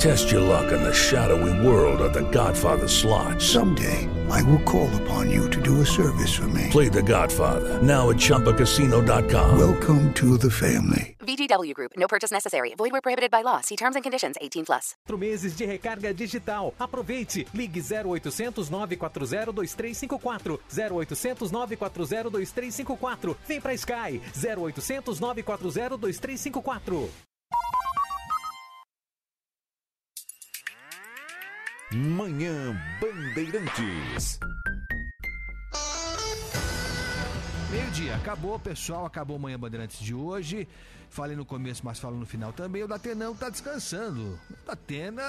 Test your luck in the shadowy world of The Godfather slot. Someday, I will call upon you to do a service for me. Play The Godfather now at ChumbaCasino.com. Welcome to the family. VGW Group. No purchase necessary. Void where prohibited by law. See terms and conditions. 18 plus. Meses de recarga digital. Aproveite. Ligue 0800 940 2354. 0800 940 2354. Vem pra Sky. 0800 940 2354. Manhã Bandeirantes. Meio-dia, acabou, pessoal. Acabou Manhã Bandeirantes de hoje. Falei no começo, mas falo no final também. O Datenão tá descansando. O Datena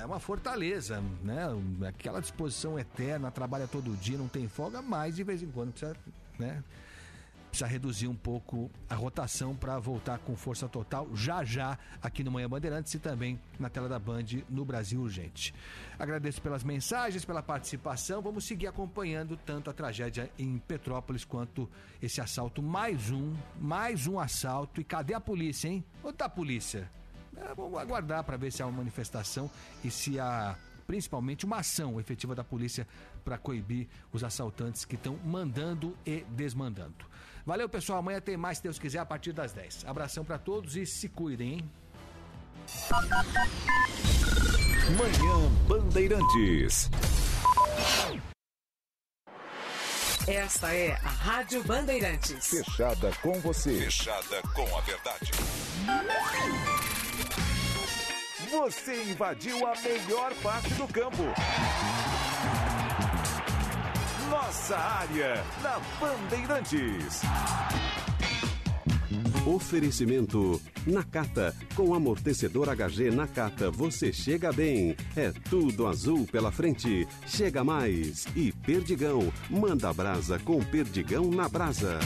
é uma fortaleza, né? Aquela disposição eterna, trabalha todo dia, não tem folga, mas de vez em quando precisa, né? Precisa reduzir um pouco a rotação para voltar com força total já já aqui no Manhã Bandeirantes e também na tela da Band no Brasil Urgente. Agradeço pelas mensagens, pela participação. Vamos seguir acompanhando tanto a tragédia em Petrópolis quanto esse assalto. Mais um, mais um assalto. E cadê a polícia, hein? Onde tá a polícia? É, vamos aguardar para ver se há uma manifestação e se há principalmente uma ação efetiva da polícia para coibir os assaltantes que estão mandando e desmandando. Valeu, pessoal. Amanhã tem mais, se Deus quiser, a partir das 10. Abração para todos e se cuidem, hein? Manhã Bandeirantes. Esta é a Rádio Bandeirantes. Fechada com você. Fechada com a verdade. Você invadiu a melhor parte do campo. Nossa área na Bandeirantes. Oferecimento Nakata. Com amortecedor HG Nakata, você chega bem. É tudo azul pela frente. Chega mais. E Perdigão. Manda brasa com Perdigão na brasa.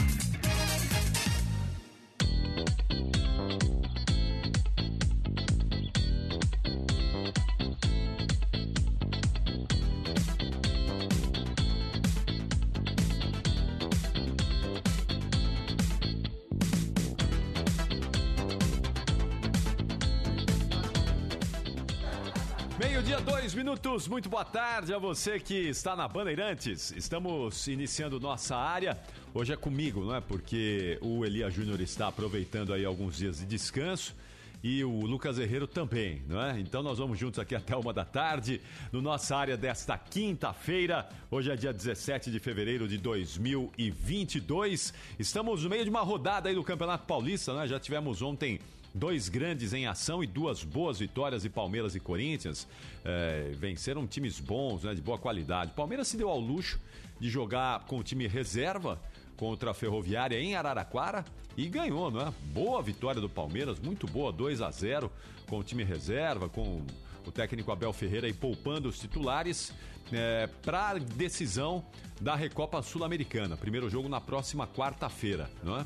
Muito boa tarde a você que está na Bandeirantes. Estamos iniciando nossa área. Hoje é comigo, não é? Porque o Elia Júnior está aproveitando aí alguns dias de descanso. E o Lucas Herrero também, não é? Então nós vamos juntos aqui até uma da tarde, no nossa área desta quinta-feira. Hoje é dia 17 de fevereiro de 2022. Estamos no meio de uma rodada aí do Campeonato Paulista, né? Já tivemos ontem dois grandes em ação e duas boas vitórias de Palmeiras e Corinthians. É, venceram times bons, né, de boa qualidade. Palmeiras se deu ao luxo de jogar com o time reserva contra a Ferroviária em Araraquara e ganhou, não é? Boa vitória do Palmeiras, muito boa, 2 a 0 com o time reserva, com o técnico Abel Ferreira aí poupando os titulares é, para decisão da Recopa Sul-Americana. Primeiro jogo na próxima quarta-feira, não é?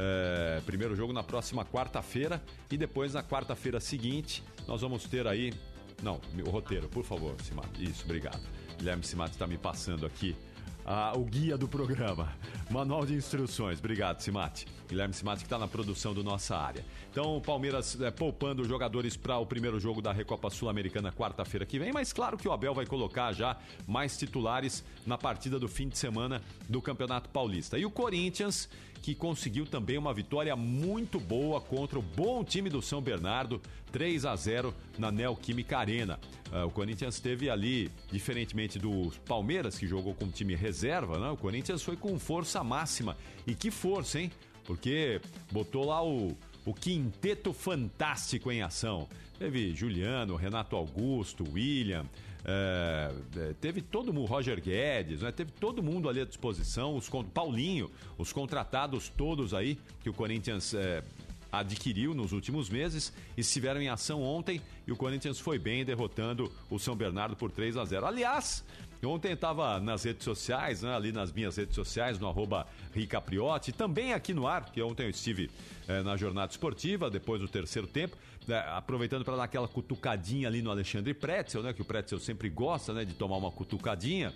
É, primeiro jogo na próxima quarta-feira e depois na quarta-feira seguinte nós vamos ter aí. Não, o roteiro, por favor, Simato. Isso, obrigado. Guilherme Simato está me passando aqui ah, o guia do programa. Manual de instruções. Obrigado, Simate. Guilherme Simate que está na produção do nossa área. Então, o Palmeiras é, poupando jogadores para o primeiro jogo da Recopa Sul-Americana quarta-feira que vem, mas claro que o Abel vai colocar já mais titulares na partida do fim de semana do Campeonato Paulista. E o Corinthians que conseguiu também uma vitória muito boa contra o bom time do São Bernardo, 3 a 0 na Neoquímica Arena. Uh, o Corinthians teve ali, diferentemente do Palmeiras, que jogou com time reserva, né? o Corinthians foi com força máxima. E que força, hein? Porque botou lá o, o quinteto fantástico em ação. Teve Juliano, Renato Augusto, William, é, é, teve todo mundo, Roger Guedes, né? teve todo mundo ali à disposição, os Paulinho, os contratados todos aí que o Corinthians é, adquiriu nos últimos meses estiveram em ação ontem e o Corinthians foi bem derrotando o São Bernardo por 3 a 0. Aliás, Ontem estava nas redes sociais, né, ali nas minhas redes sociais, no arroba Ricapriotti, também aqui no ar, porque ontem eu estive eh, na jornada esportiva, depois do terceiro tempo, né, aproveitando para dar aquela cutucadinha ali no Alexandre Pretzel, né, que o Pretzel sempre gosta né, de tomar uma cutucadinha.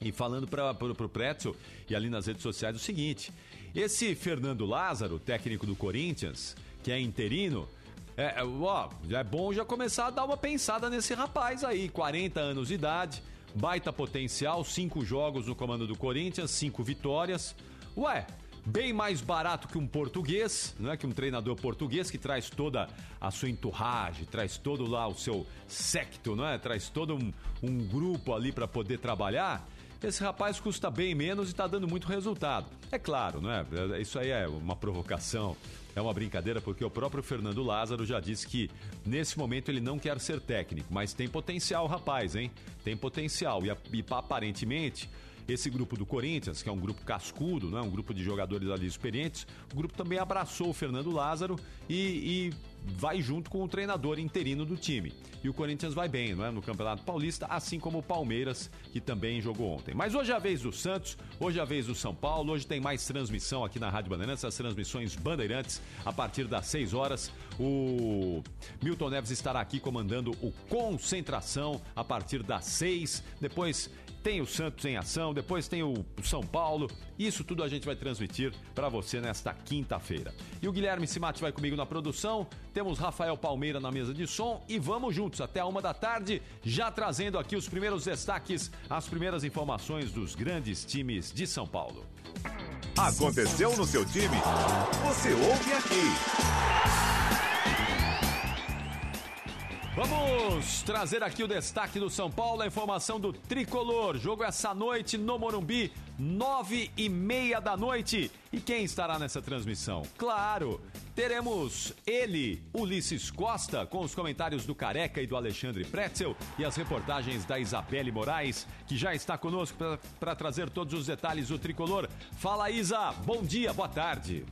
E falando para o Pretzel e ali nas redes sociais o seguinte: esse Fernando Lázaro, técnico do Corinthians, que é interino, é, é ó, é bom já começar a dar uma pensada nesse rapaz aí, 40 anos de idade baita potencial, cinco jogos no comando do Corinthians, cinco vitórias. Ué, bem mais barato que um português, não é que um treinador português que traz toda a sua enturragem, traz todo lá o seu secto, é? Traz todo um, um grupo ali para poder trabalhar. Esse rapaz custa bem menos e está dando muito resultado. É claro, não é? Isso aí é uma provocação é uma brincadeira porque o próprio Fernando Lázaro já disse que nesse momento ele não quer ser técnico, mas tem potencial, rapaz, hein? Tem potencial. E, e aparentemente esse grupo do Corinthians, que é um grupo cascudo, né? um grupo de jogadores ali experientes, o grupo também abraçou o Fernando Lázaro e, e vai junto com o treinador interino do time. E o Corinthians vai bem, não é? No Campeonato Paulista, assim como o Palmeiras, que também jogou ontem. Mas hoje é a vez do Santos, hoje é a vez do São Paulo, hoje tem mais transmissão aqui na Rádio Bandeirantes, as transmissões Bandeirantes, a partir das 6 horas. O Milton Neves estará aqui comandando o Concentração a partir das 6. Depois tem o Santos em ação, depois tem o São Paulo. Isso tudo a gente vai transmitir para você nesta quinta-feira. E o Guilherme Simati vai comigo na produção. Temos Rafael Palmeira na mesa de som e vamos juntos até a uma da tarde, já trazendo aqui os primeiros destaques, as primeiras informações dos grandes times de São Paulo. Aconteceu no seu time? Você ouve aqui. Vamos trazer aqui o destaque do São Paulo, a informação do Tricolor. Jogo essa noite no Morumbi, nove e meia da noite. E quem estará nessa transmissão? Claro, teremos ele, Ulisses Costa, com os comentários do Careca e do Alexandre Pretzel e as reportagens da Isabelle Moraes, que já está conosco para trazer todos os detalhes do Tricolor. Fala Isa, bom dia, boa tarde.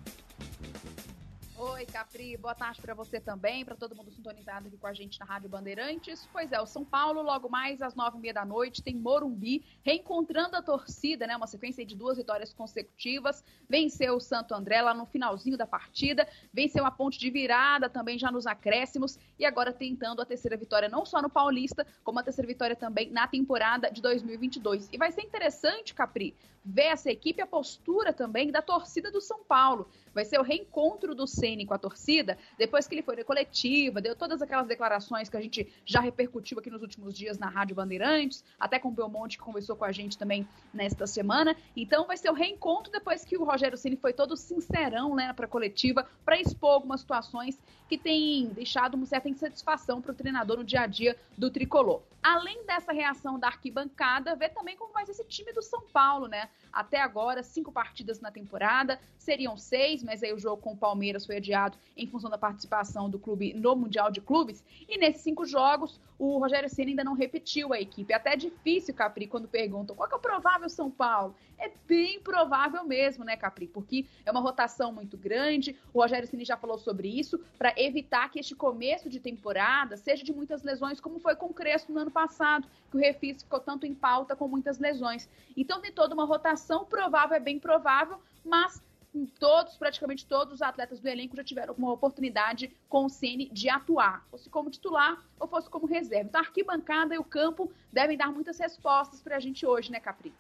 Oi, Capri, boa tarde para você também, para todo mundo sintonizado aqui com a gente na Rádio Bandeirantes. Pois é, o São Paulo, logo mais às nove e meia da noite, tem Morumbi, reencontrando a torcida, né? Uma sequência de duas vitórias consecutivas. Venceu o Santo André lá no finalzinho da partida, venceu a ponte de virada também já nos acréscimos e agora tentando a terceira vitória, não só no Paulista, como a terceira vitória também na temporada de 2022. E vai ser interessante, Capri, ver essa equipe, a postura também da torcida do São Paulo. Vai ser o reencontro do Com a torcida, depois que ele foi na coletiva, deu todas aquelas declarações que a gente já repercutiu aqui nos últimos dias na Rádio Bandeirantes, até com o Belmonte que conversou com a gente também nesta semana. Então vai ser o reencontro depois que o Rogério Ceni foi todo sincerão né, para coletiva, para expor algumas situações que têm deixado uma certa insatisfação para o treinador no dia a dia do tricolor. Além dessa reação da arquibancada, ver também como vai esse time do São Paulo, né? Até agora, cinco partidas na temporada, seriam seis, mas aí o jogo com o Palmeiras foi adiado em função da participação do clube no Mundial de Clubes. E nesses cinco jogos, o Rogério Senna ainda não repetiu a equipe. É até difícil, Capri, quando perguntam qual é o provável São Paulo. É bem provável mesmo, né, Capri? Porque é uma rotação muito grande. O Rogério Ceni já falou sobre isso, para evitar que este começo de temporada seja de muitas lesões, como foi com o Crespo no ano passado, que o Refis ficou tanto em pauta com muitas lesões. Então tem toda uma rotação, provável é bem provável, mas todos, praticamente todos os atletas do elenco já tiveram uma oportunidade com o Ceni de atuar, fosse como titular ou fosse como reserva. Então a arquibancada e o campo devem dar muitas respostas para a gente hoje, né, Capri?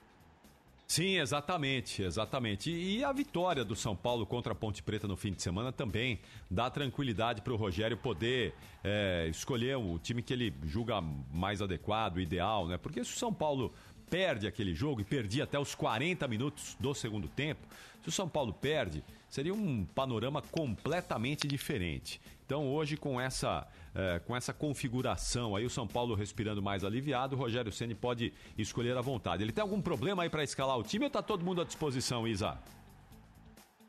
Sim, exatamente, exatamente. E a vitória do São Paulo contra a Ponte Preta no fim de semana também dá tranquilidade para o Rogério poder é, escolher o time que ele julga mais adequado, ideal, né? Porque se o São Paulo perde aquele jogo e perdia até os 40 minutos do segundo tempo, se o São Paulo perde, seria um panorama completamente diferente. Então hoje com essa é, com essa configuração aí o São Paulo respirando mais aliviado, o Rogério Ceni pode escolher à vontade. Ele tem algum problema aí para escalar o time ou está todo mundo à disposição, Isa?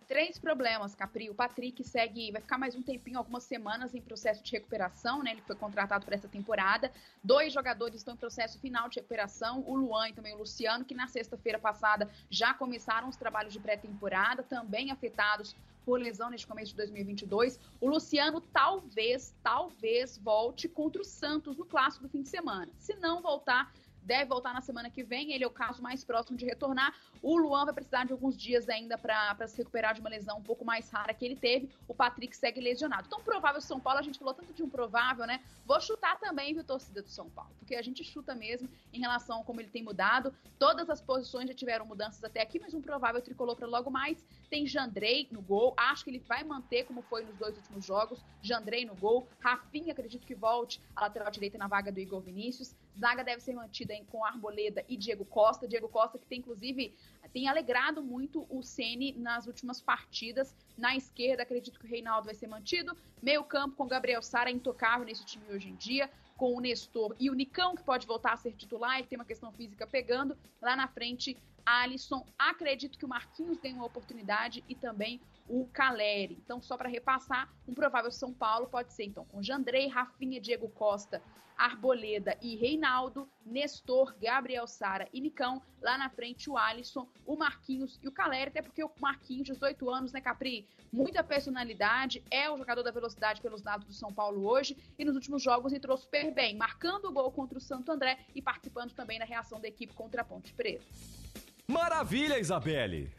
Três problemas, Capri. O Patrick segue, vai ficar mais um tempinho, algumas semanas em processo de recuperação, né? Ele foi contratado para essa temporada. Dois jogadores estão em processo final de recuperação, o Luan e também o Luciano, que na sexta-feira passada já começaram os trabalhos de pré-temporada, também afetados por lesão neste começo de 2022. O Luciano talvez, talvez volte contra o Santos no clássico do fim de semana. Se não voltar, deve voltar na semana que vem. Ele é o caso mais próximo de retornar. O Luan vai precisar de alguns dias ainda para se recuperar de uma lesão um pouco mais rara que ele teve. O Patrick segue lesionado. Então, provável São Paulo, a gente falou tanto de um provável, né? Vou chutar também, viu, torcida do São Paulo. Porque a gente chuta mesmo em relação a como ele tem mudado. Todas as posições já tiveram mudanças até aqui, mas um provável tricolor para logo mais. Tem Jandrei no gol. Acho que ele vai manter como foi nos dois últimos jogos. Jandrei no gol. Rafinha, acredito que volte a lateral direita na vaga do Igor Vinícius. Zaga deve ser mantida hein, com Arboleda e Diego Costa. Diego Costa que tem, inclusive, tem alegrado muito o Ceni nas últimas partidas. Na esquerda, acredito que o Reinaldo vai ser mantido. Meio campo com Gabriel Sara, intocável nesse time hoje em dia. Com o Nestor e o Nicão, que pode voltar a ser titular. Ele tem uma questão física pegando. Lá na frente, Alisson. Acredito que o Marquinhos tem uma oportunidade e também o Caleri. Então, só para repassar, um provável São Paulo pode ser, então, com Jandrei, Rafinha, Diego Costa, Arboleda e Reinaldo, Nestor, Gabriel Sara e Nicão. Lá na frente, o Alisson, o Marquinhos e o Caleri, até porque o Marquinhos, 18 anos, né, Capri? Muita personalidade, é o jogador da velocidade pelos lados do São Paulo hoje e nos últimos jogos entrou super bem, marcando o gol contra o Santo André e participando também da reação da equipe contra a Ponte Preta. Maravilha, Isabelle!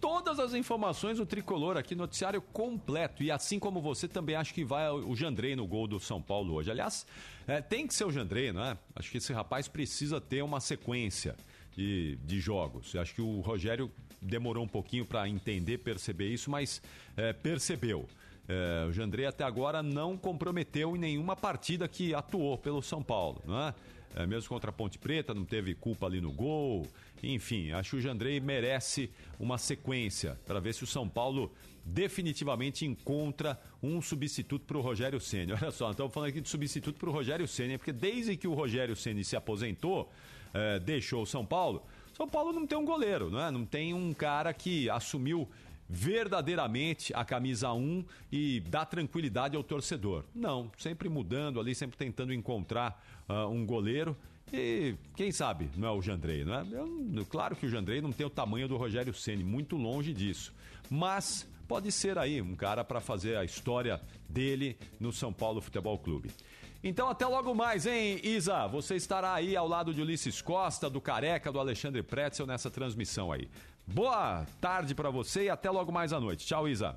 todas as informações do tricolor aqui, noticiário completo. E assim como você, também acho que vai o Jandrei no gol do São Paulo hoje. Aliás, é, tem que ser o Jandrei, não é? Acho que esse rapaz precisa ter uma sequência de, de jogos. Eu acho que o Rogério demorou um pouquinho para entender, perceber isso, mas é, percebeu. É, o Jandrei até agora não comprometeu em nenhuma partida que atuou pelo São Paulo, não é? mesmo contra a Ponte Preta, não teve culpa ali no gol. Enfim, acho que o Jandrei merece uma sequência para ver se o São Paulo definitivamente encontra um substituto para o Rogério Ceni. Olha só, estamos falando aqui de substituto para o Rogério Ceni, porque desde que o Rogério Ceni se aposentou, é, deixou o São Paulo, São Paulo não tem um goleiro, não é? Não tem um cara que assumiu verdadeiramente a camisa 1 e dá tranquilidade ao torcedor. Não, sempre mudando ali, sempre tentando encontrar uh, um goleiro. E quem sabe não é o Jandrei, não é? Eu, claro que o Jandrei não tem o tamanho do Rogério Ceni, muito longe disso. Mas pode ser aí um cara para fazer a história dele no São Paulo Futebol Clube. Então até logo mais, hein, Isa? Você estará aí ao lado de Ulisses Costa, do Careca, do Alexandre Pretzel nessa transmissão aí. Boa tarde para você e até logo mais à noite. Tchau, Isa.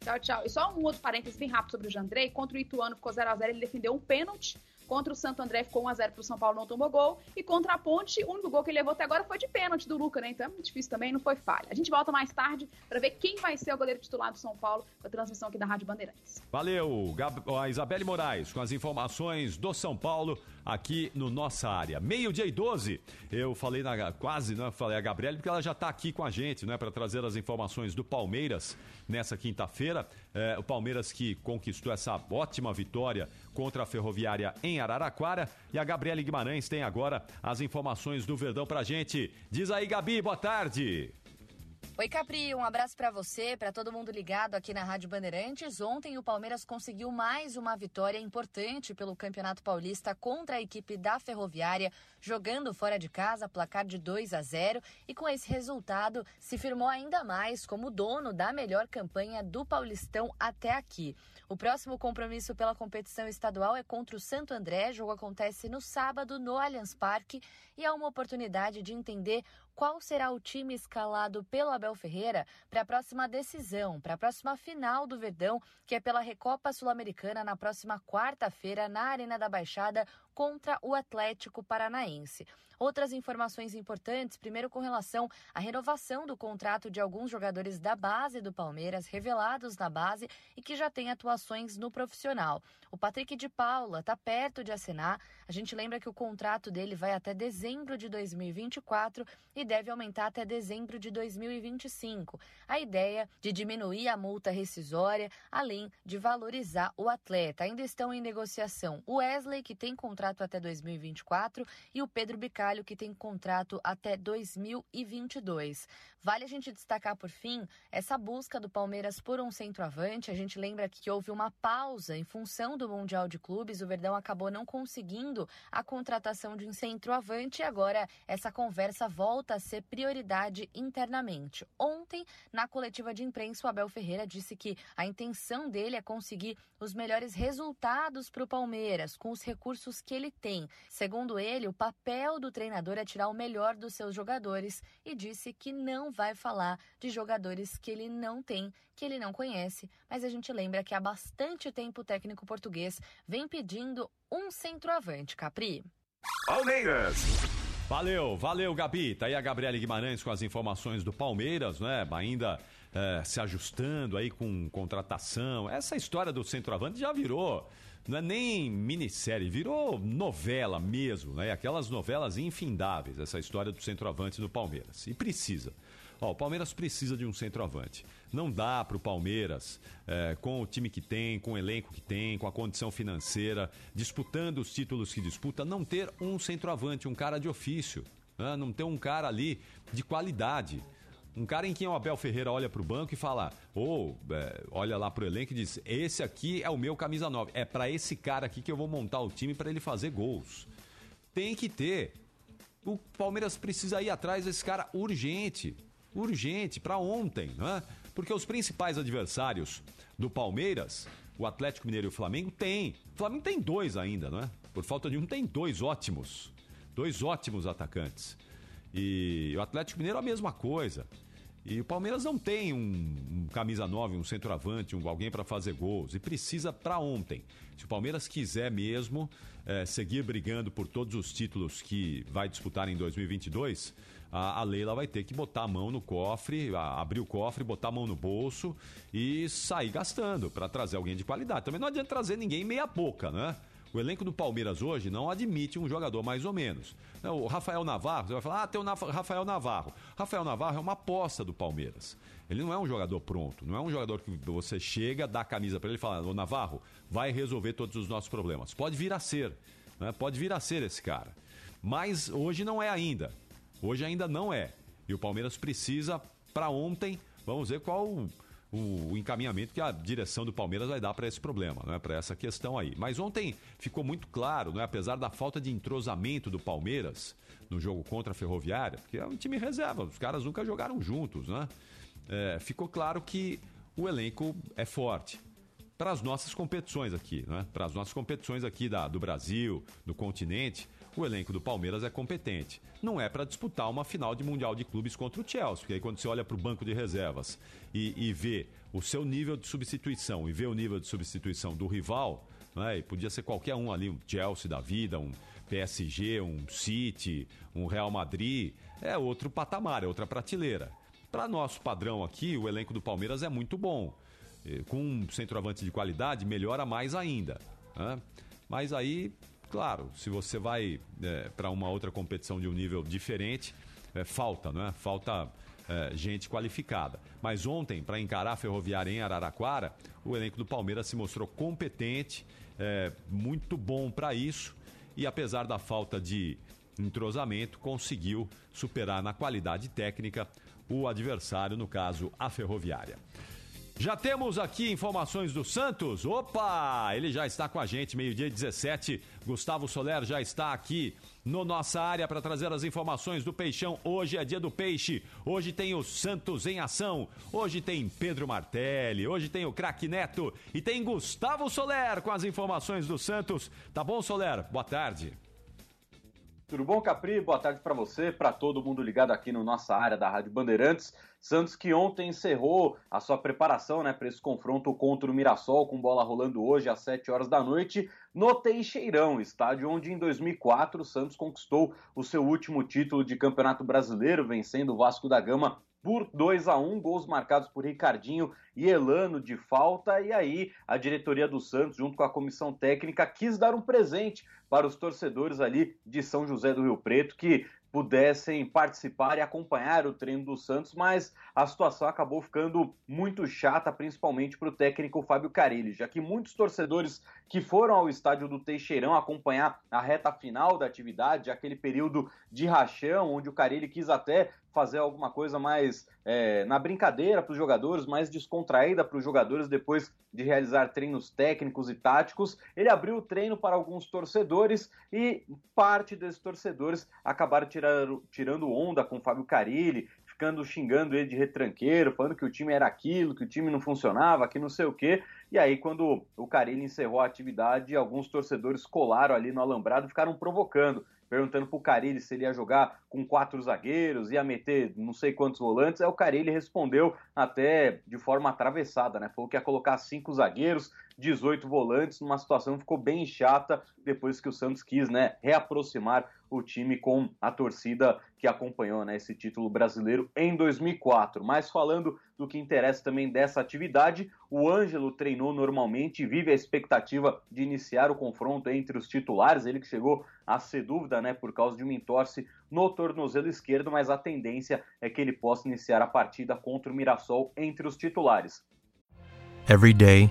Tchau, tchau. E só um outro parênteses bem rápido sobre o Jandrei. Contra o Ituano ficou 0x0, ele defendeu um pênalti Contra o Santo André ficou 1x0 pro São Paulo, não tomou gol. E contra a Ponte, o único gol que ele levou até agora foi de pênalti do Luca, né? Então é muito difícil também, não foi falha. A gente volta mais tarde para ver quem vai ser o goleiro titular do São Paulo com a transmissão aqui da Rádio Bandeirantes. Valeu, Gab... a Isabelle Moraes com as informações do São Paulo aqui no nossa área. Meio-dia e 12. Eu falei na quase, né? Falei a Gabriele porque ela já está aqui com a gente, né, para trazer as informações do Palmeiras nessa quinta-feira. É, o Palmeiras que conquistou essa ótima vitória contra a Ferroviária em Araraquara. E a Gabriele Guimarães tem agora as informações do Verdão pra gente. Diz aí, Gabi, boa tarde. Oi, Capri, um abraço para você, para todo mundo ligado aqui na Rádio Bandeirantes. Ontem o Palmeiras conseguiu mais uma vitória importante pelo Campeonato Paulista contra a equipe da Ferroviária, jogando fora de casa, placar de 2 a 0, e com esse resultado se firmou ainda mais como dono da melhor campanha do Paulistão até aqui. O próximo compromisso pela competição estadual é contra o Santo André. O jogo acontece no sábado no Allianz Parque e é uma oportunidade de entender qual será o time escalado pelo Abel Ferreira para a próxima decisão, para a próxima final do Verdão, que é pela Recopa Sul-Americana na próxima quarta-feira na Arena da Baixada contra o Atlético Paranaense. Outras informações importantes, primeiro com relação à renovação do contrato de alguns jogadores da base do Palmeiras, revelados na base e que já têm atuações no profissional. O Patrick de Paula está perto de assinar. A gente lembra que o contrato dele vai até dezembro de 2024 e deve aumentar até dezembro de 2025. A ideia de diminuir a multa rescisória, além de valorizar o atleta. Ainda estão em negociação o Wesley, que tem contrato até 2024, e o Pedro Bicar Que tem contrato até 2022. Vale a gente destacar, por fim, essa busca do Palmeiras por um centroavante. A gente lembra que houve uma pausa em função do Mundial de Clubes. O Verdão acabou não conseguindo a contratação de um centroavante e agora essa conversa volta a ser prioridade internamente. Ontem, na coletiva de imprensa, o Abel Ferreira disse que a intenção dele é conseguir os melhores resultados para o Palmeiras com os recursos que ele tem. Segundo ele, o papel do treinador é tirar o melhor dos seus jogadores e disse que não vai falar de jogadores que ele não tem, que ele não conhece, mas a gente lembra que há bastante tempo o técnico português vem pedindo um centroavante, Capri. Palmeiras. Valeu, valeu, Gabi. Tá aí a Gabriela Guimarães com as informações do Palmeiras, né? Ainda é, se ajustando aí com contratação. Essa história do centroavante já virou não é nem minissérie, virou novela mesmo, né? Aquelas novelas infindáveis, essa história do centroavante do Palmeiras. E precisa. Ó, o Palmeiras precisa de um centroavante. Não dá para o Palmeiras, é, com o time que tem, com o elenco que tem, com a condição financeira, disputando os títulos que disputa, não ter um centroavante, um cara de ofício. Né? Não ter um cara ali de qualidade. Um cara em quem o Abel Ferreira olha para o banco e fala, ou oh, é, olha lá para o elenco e diz: esse aqui é o meu camisa 9. É para esse cara aqui que eu vou montar o time para ele fazer gols. Tem que ter. O Palmeiras precisa ir atrás desse cara urgente. Urgente, para ontem, né? Porque os principais adversários do Palmeiras, o Atlético Mineiro e o Flamengo, tem. O Flamengo tem dois ainda, não é? Por falta de um, tem dois ótimos. Dois ótimos atacantes. E o Atlético Mineiro a mesma coisa. E o Palmeiras não tem um, um camisa 9, um centroavante, um, alguém para fazer gols. E precisa para ontem. Se o Palmeiras quiser mesmo é, seguir brigando por todos os títulos que vai disputar em 2022, a, a Leila vai ter que botar a mão no cofre, a, abrir o cofre, botar a mão no bolso e sair gastando para trazer alguém de qualidade. Também não adianta trazer ninguém meia boca, né? O elenco do Palmeiras hoje não admite um jogador mais ou menos. O Rafael Navarro, você vai falar, ah, tem o Rafael Navarro. Rafael Navarro é uma aposta do Palmeiras. Ele não é um jogador pronto, não é um jogador que você chega, dá a camisa para ele e fala, ô Navarro, vai resolver todos os nossos problemas. Pode vir a ser, né? pode vir a ser esse cara. Mas hoje não é ainda. Hoje ainda não é. E o Palmeiras precisa, para ontem, vamos ver qual o, encaminhamento que a direção do Palmeiras vai dar para esse problema, não é para essa questão aí. Mas ontem ficou muito claro, não é, apesar da falta de entrosamento do Palmeiras no jogo contra a Ferroviária, porque é um time reserva, os caras nunca jogaram juntos, né? É, ficou claro que o elenco é forte para as nossas competições aqui, né? Para as nossas competições aqui da, do Brasil, do continente, o elenco do Palmeiras é competente. Não é para disputar uma final de Mundial de Clubes contra o Chelsea, porque aí quando você olha para o banco de reservas e, e vê o seu nível de substituição e vê o nível de substituição do rival, né, podia ser qualquer um ali, um Chelsea da vida, um PSG, um City, um Real Madrid, é outro patamar, é outra prateleira. Para nosso padrão aqui, o elenco do Palmeiras é muito bom. Com um centroavante de qualidade, melhora mais ainda. Né? Mas aí Claro, se você vai é, para uma outra competição de um nível diferente, é, falta, não é? Falta é, gente qualificada. Mas ontem, para encarar a Ferroviária em Araraquara, o elenco do Palmeiras se mostrou competente, é, muito bom para isso e apesar da falta de entrosamento, conseguiu superar na qualidade técnica o adversário, no caso, a Ferroviária. Já temos aqui informações do Santos. Opa! Ele já está com a gente, meio-dia 17. Gustavo Soler já está aqui no nossa área para trazer as informações do Peixão. Hoje é dia do peixe. Hoje tem o Santos em ação. Hoje tem Pedro Martelli. Hoje tem o Craque Neto. E tem Gustavo Soler com as informações do Santos. Tá bom, Soler? Boa tarde. Tudo bom, Capri? Boa tarde para você, para todo mundo ligado aqui no nossa área da Rádio Bandeirantes. Santos que ontem encerrou a sua preparação né, para esse confronto contra o Mirassol, com bola rolando hoje às 7 horas da noite, no Teixeirão, estádio onde em 2004 o Santos conquistou o seu último título de Campeonato Brasileiro, vencendo o Vasco da Gama por 2 a 1 gols marcados por Ricardinho e Elano de falta. E aí, a diretoria do Santos, junto com a comissão técnica, quis dar um presente para os torcedores ali de São José do Rio Preto, que pudessem participar e acompanhar o treino do Santos, mas a situação acabou ficando muito chata, principalmente para o técnico Fábio Carilli, já que muitos torcedores que foram ao estádio do Teixeirão acompanhar a reta final da atividade, aquele período de rachão, onde o Carilli quis até fazer alguma coisa mais é, na brincadeira para os jogadores, mais descontraída para os jogadores depois de realizar treinos técnicos e táticos. Ele abriu o treino para alguns torcedores e parte desses torcedores acabaram tirando, tirando onda com Fábio Carilli, ficando xingando ele de retranqueiro, falando que o time era aquilo, que o time não funcionava, que não sei o quê. E aí, quando o Carilli encerrou a atividade, alguns torcedores colaram ali no alambrado e ficaram provocando perguntando pro Carilli se ele ia jogar com quatro zagueiros, ia meter não sei quantos volantes. Aí o Carilli respondeu até de forma atravessada, né? Falou que ia colocar cinco zagueiros, 18 volantes, numa situação que ficou bem chata depois que o Santos quis, né, reaproximar o time com a torcida que acompanhou né, esse título brasileiro em 2004. Mas falando do que interessa também dessa atividade, o Ângelo treinou normalmente e vive a expectativa de iniciar o confronto entre os titulares. Ele que chegou a ser dúvida né, por causa de uma entorse no tornozelo esquerdo, mas a tendência é que ele possa iniciar a partida contra o Mirassol entre os titulares. Every day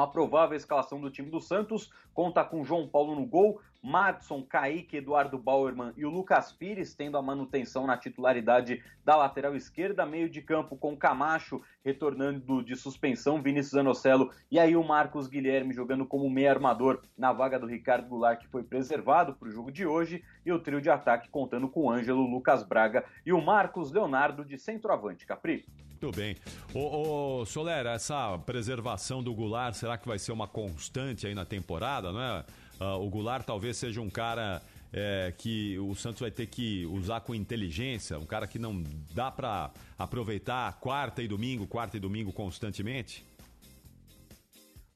Uma provável escalação do time do Santos. Conta com João Paulo no gol, Madson, Kaique, Eduardo Bauerman e o Lucas Pires tendo a manutenção na titularidade da lateral esquerda, meio de campo com Camacho retornando de suspensão, Vinícius Anocelo e aí o Marcos Guilherme jogando como meio armador na vaga do Ricardo Goulart que foi preservado para o jogo de hoje. E o trio de ataque contando com Ângelo, Lucas Braga e o Marcos Leonardo de centroavante, Capri. Muito bem. Ô, ô Solera, essa preservação do Goulart, será que vai ser uma constante aí na temporada, não é? Uh, o Goulart talvez seja um cara é, que o Santos vai ter que usar com inteligência, um cara que não dá para aproveitar quarta e domingo, quarta e domingo constantemente?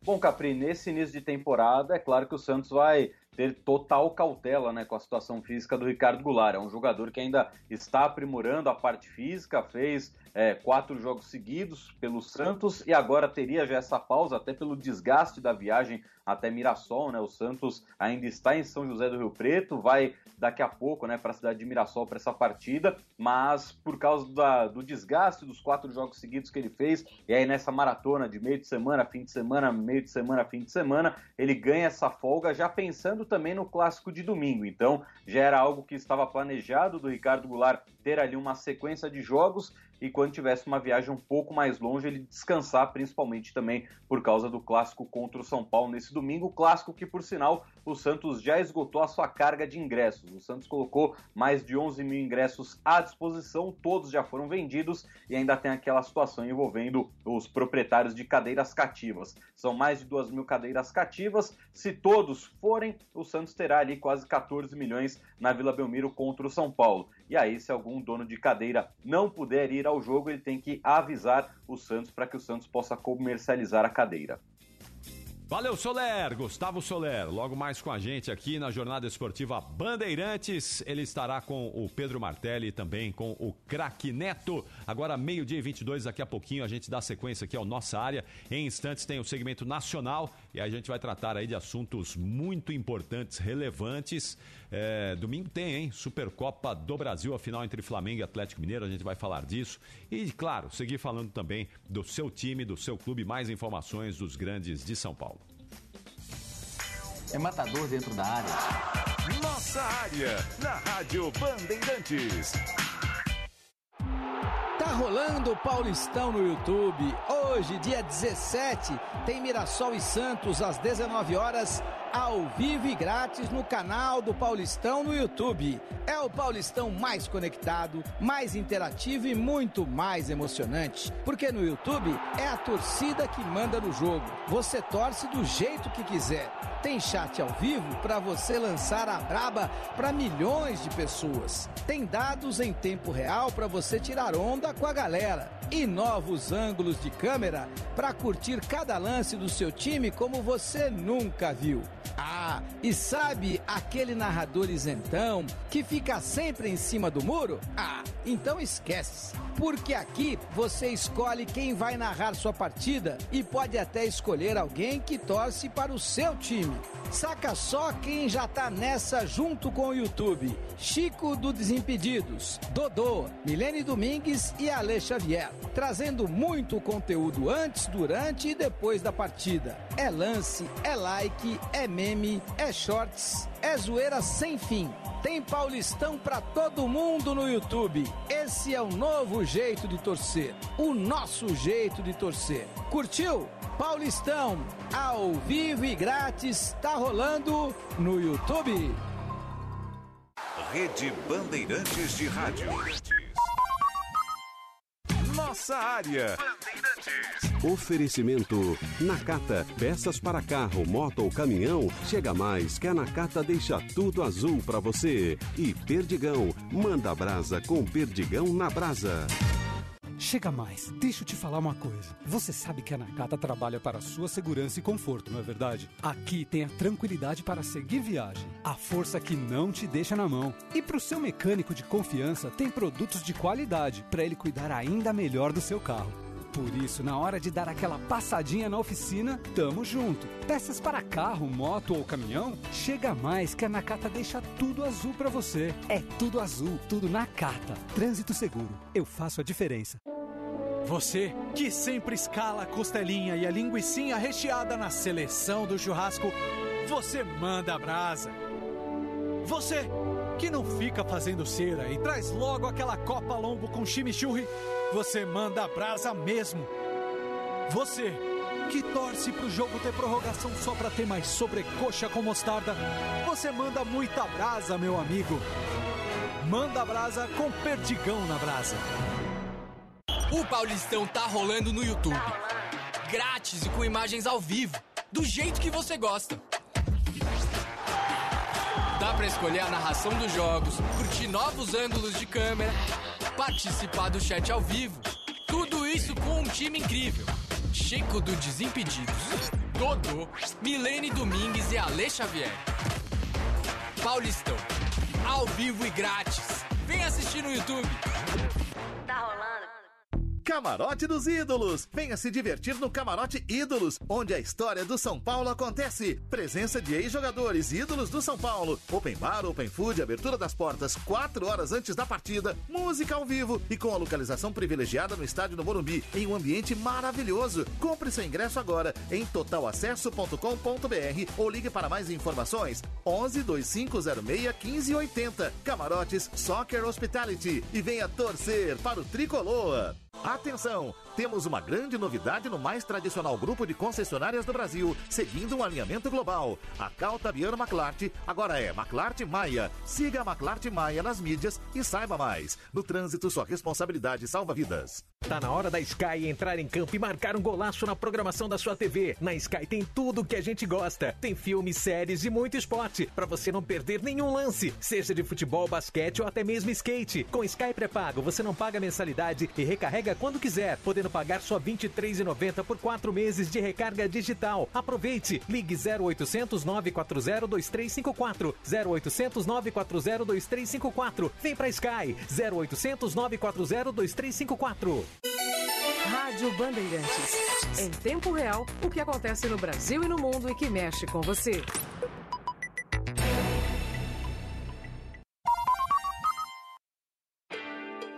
Bom, Capri, nesse início de temporada, é claro que o Santos vai ter total cautela né, com a situação física do Ricardo Goulart. É um jogador que ainda está aprimorando a parte física, fez é, quatro jogos seguidos pelo Santos e agora teria já essa pausa, até pelo desgaste da viagem até Mirassol, né? O Santos ainda está em São José do Rio Preto, vai daqui a pouco, né, para a cidade de Mirassol para essa partida, mas por causa da, do desgaste dos quatro jogos seguidos que ele fez, e aí nessa maratona de meio de semana, fim de semana, meio de semana, fim de semana, ele ganha essa folga já pensando também no clássico de domingo. Então, já era algo que estava planejado do Ricardo Goulart ter ali uma sequência de jogos e quando tivesse uma viagem um pouco mais longe, ele descansar, principalmente também por causa do clássico contra o São Paulo nesse domingo. Clássico que, por sinal, o Santos já esgotou a sua carga de ingressos. O Santos colocou mais de 11 mil ingressos à disposição, todos já foram vendidos e ainda tem aquela situação envolvendo os proprietários de cadeiras cativas. São mais de 2 mil cadeiras cativas. Se todos forem, o Santos terá ali quase 14 milhões na Vila Belmiro contra o São Paulo. E aí, se algum dono de cadeira não puder ir ao jogo, ele tem que avisar o Santos para que o Santos possa comercializar a cadeira. Valeu, Soler! Gustavo Soler, logo mais com a gente aqui na Jornada Esportiva Bandeirantes. Ele estará com o Pedro Martelli e também com o Craque Neto. Agora, meio-dia e 22, daqui a pouquinho a gente dá sequência aqui ao Nossa Área. Em instantes tem o segmento nacional e a gente vai tratar aí de assuntos muito importantes, relevantes. É, domingo tem, hein? Supercopa do Brasil, a final entre Flamengo e Atlético Mineiro, a gente vai falar disso. E, claro, seguir falando também do seu time, do seu clube, mais informações dos grandes de São Paulo. É matador dentro da área. Nossa área, na Rádio Bandeirantes. Tá rolando o Paulistão no YouTube. Hoje, dia 17, tem Mirassol e Santos às 19 horas, ao vivo e grátis no canal do Paulistão no YouTube. É o Paulistão mais conectado, mais interativo e muito mais emocionante. Porque no YouTube é a torcida que manda no jogo. Você torce do jeito que quiser. Tem chat ao vivo para você lançar a braba para milhões de pessoas. Tem dados em tempo real para você tirar onda com a galera. E novos ângulos de câmera para curtir cada lance do seu time como você nunca viu. Ah, e sabe aquele narrador isentão que fica sempre em cima do muro? Ah, então esquece. Porque aqui você escolhe quem vai narrar sua partida e pode até escolher alguém que torce para o seu time. Saca só quem já tá nessa junto com o YouTube: Chico do Desimpedidos, Dodô, Milene Domingues e Ale Xavier, trazendo muito conteúdo antes, durante e depois da partida. É lance, é like, é meme, é shorts, é zoeira sem fim. Tem Paulistão pra todo mundo no YouTube. Esse é o novo jeito de torcer. O nosso jeito de torcer. Curtiu? Paulistão, ao vivo e grátis, tá rolando no YouTube. Rede Bandeirantes de Rádio. Nossa área. Oferecimento Nakata, peças para carro, moto ou caminhão. Chega mais que a Nakata deixa tudo azul para você. E Perdigão, manda brasa com Perdigão na brasa. Chega mais, deixa eu te falar uma coisa. Você sabe que a Nakata trabalha para sua segurança e conforto, não é verdade? Aqui tem a tranquilidade para seguir viagem, a força que não te deixa na mão. E para o seu mecânico de confiança, tem produtos de qualidade para ele cuidar ainda melhor do seu carro. Por isso, na hora de dar aquela passadinha na oficina, tamo junto. Peças para carro, moto ou caminhão? Chega mais que a Nakata deixa tudo azul para você. É tudo azul, tudo Nakata. Trânsito seguro. Eu faço a diferença. Você que sempre escala a costelinha e a linguiçinha recheada na seleção do churrasco, você manda a brasa. Você que não fica fazendo cera e traz logo aquela copa lombo com chimichurri, você manda a brasa mesmo. Você que torce pro jogo ter prorrogação só pra ter mais sobrecoxa com mostarda, você manda muita brasa, meu amigo. Manda brasa com perdigão na brasa. O Paulistão tá rolando no YouTube. Grátis e com imagens ao vivo, do jeito que você gosta. Dá pra escolher a narração dos jogos, curtir novos ângulos de câmera, participar do chat ao vivo. Tudo isso com um time incrível. Chico do Desimpedidos, Dodô, Milene Domingues e Ale Xavier. Paulistão, ao vivo e grátis. Vem assistir no YouTube. Tá rolando. Camarote dos Ídolos. Venha se divertir no Camarote Ídolos, onde a história do São Paulo acontece. Presença de ex-jogadores ídolos do São Paulo. Open bar, open food, abertura das portas quatro horas antes da partida, música ao vivo e com a localização privilegiada no estádio do Morumbi, em um ambiente maravilhoso. Compre seu ingresso agora em totalacesso.com.br ou ligue para mais informações 11 2506 1580. Camarotes Soccer Hospitality e venha torcer para o Tricolor. Atenção! Temos uma grande novidade no mais tradicional grupo de concessionárias do Brasil, seguindo um alinhamento global. A Calta Biano McLart agora é McLart Maia. Siga a McLart Maia nas mídias e saiba mais. No trânsito, sua responsabilidade salva vidas. Tá na hora da Sky entrar em campo e marcar um golaço na programação da sua TV. Na Sky tem tudo o que a gente gosta. Tem filmes, séries e muito esporte, para você não perder nenhum lance, seja de futebol, basquete ou até mesmo skate. Com Sky pré-pago, você não paga mensalidade e recarrega quando quiser, podendo pagar só R$ 23,90 por quatro meses de recarga digital. Aproveite! Ligue 0800 940 2354 0800 940 2354. Vem pra Sky 0800 940 2354. Rádio Bandeirantes. Em tempo real, o que acontece no Brasil e no mundo e que mexe com você.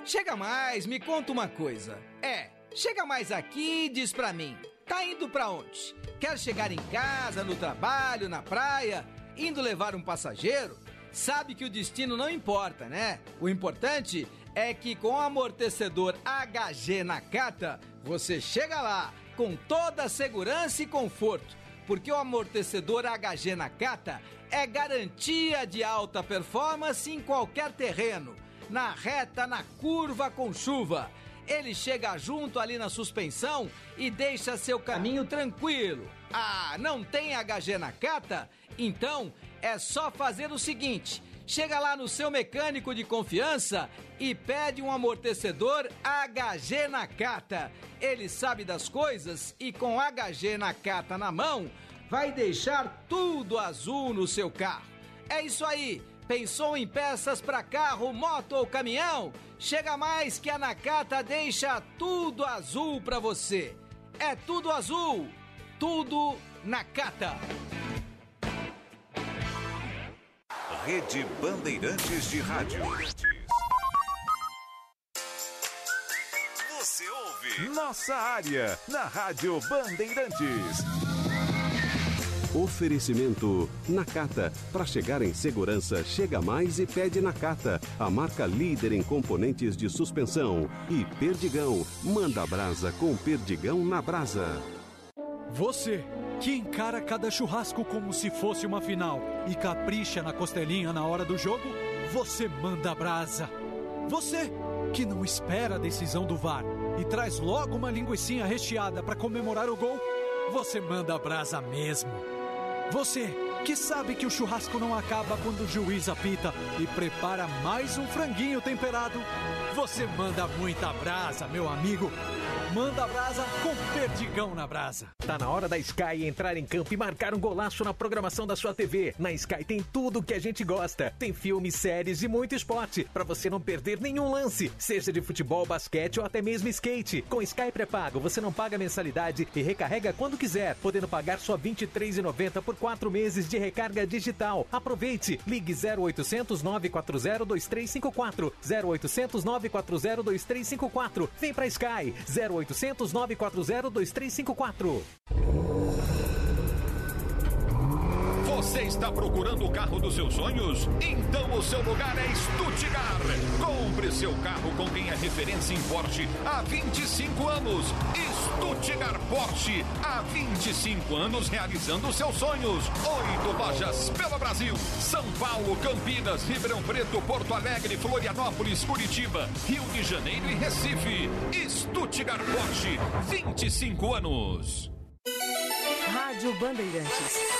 Chega mais, me conta uma coisa. É, chega mais aqui e diz pra mim. Tá indo pra onde? Quer chegar em casa, no trabalho, na praia, indo levar um passageiro? Sabe que o destino não importa, né? O importante é que com o amortecedor HG Nakata, você chega lá com toda a segurança e conforto, porque o amortecedor HG Nakata é garantia de alta performance em qualquer terreno, na reta, na curva com chuva. Ele chega junto ali na suspensão e deixa seu caminho tranquilo. Ah, não tem HG Nakata? Então é só fazer o seguinte: chega lá no seu mecânico de confiança e pede um amortecedor HG Nakata. Ele sabe das coisas e com HG Nakata na mão vai deixar tudo azul no seu carro. É isso aí. Pensou em peças para carro, moto ou caminhão? Chega mais que a Nakata deixa tudo azul para você. É tudo azul, tudo Nakata. Rede Bandeirantes de Rádio. Você ouve Nossa Área na Rádio Bandeirantes. Oferecimento Nakata. Para chegar em segurança, chega mais e pede Nakata. A marca líder em componentes de suspensão. E Perdigão. Manda brasa com Perdigão na brasa. Você que encara cada churrasco como se fosse uma final e capricha na costelinha na hora do jogo, você manda brasa. Você que não espera a decisão do VAR e traz logo uma linguiçinha recheada para comemorar o gol, você manda brasa mesmo. Você que sabe que o churrasco não acaba quando o juiz apita e prepara mais um franguinho temperado, você manda muita brasa, meu amigo. Manda brasa com perdigão na brasa. Tá na hora da Sky entrar em campo e marcar um golaço na programação da sua TV. Na Sky tem tudo que a gente gosta. Tem filmes, séries e muito esporte para você não perder nenhum lance, seja de futebol, basquete ou até mesmo skate. Com Sky pré-pago, você não paga mensalidade e recarrega quando quiser, podendo pagar só R$ 23,90 por quatro meses de recarga digital. Aproveite. Ligue 0800 940 2354 0800 940 2354. Vem pra Sky 0800 940 2354. Você está procurando o carro dos seus sonhos? Então o seu lugar é Stuttgart. Compre seu carro com quem é referência em Porsche há 25 anos. Stuttgart Porsche, há 25 anos realizando seus sonhos. Oito lojas pelo Brasil: São Paulo, Campinas, Ribeirão Preto, Porto Alegre, Florianópolis, Curitiba, Rio de Janeiro e Recife. Stuttgart Porsche, 25 anos. Rádio Bandeirantes.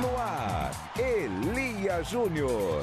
No ar, Elia Júnior.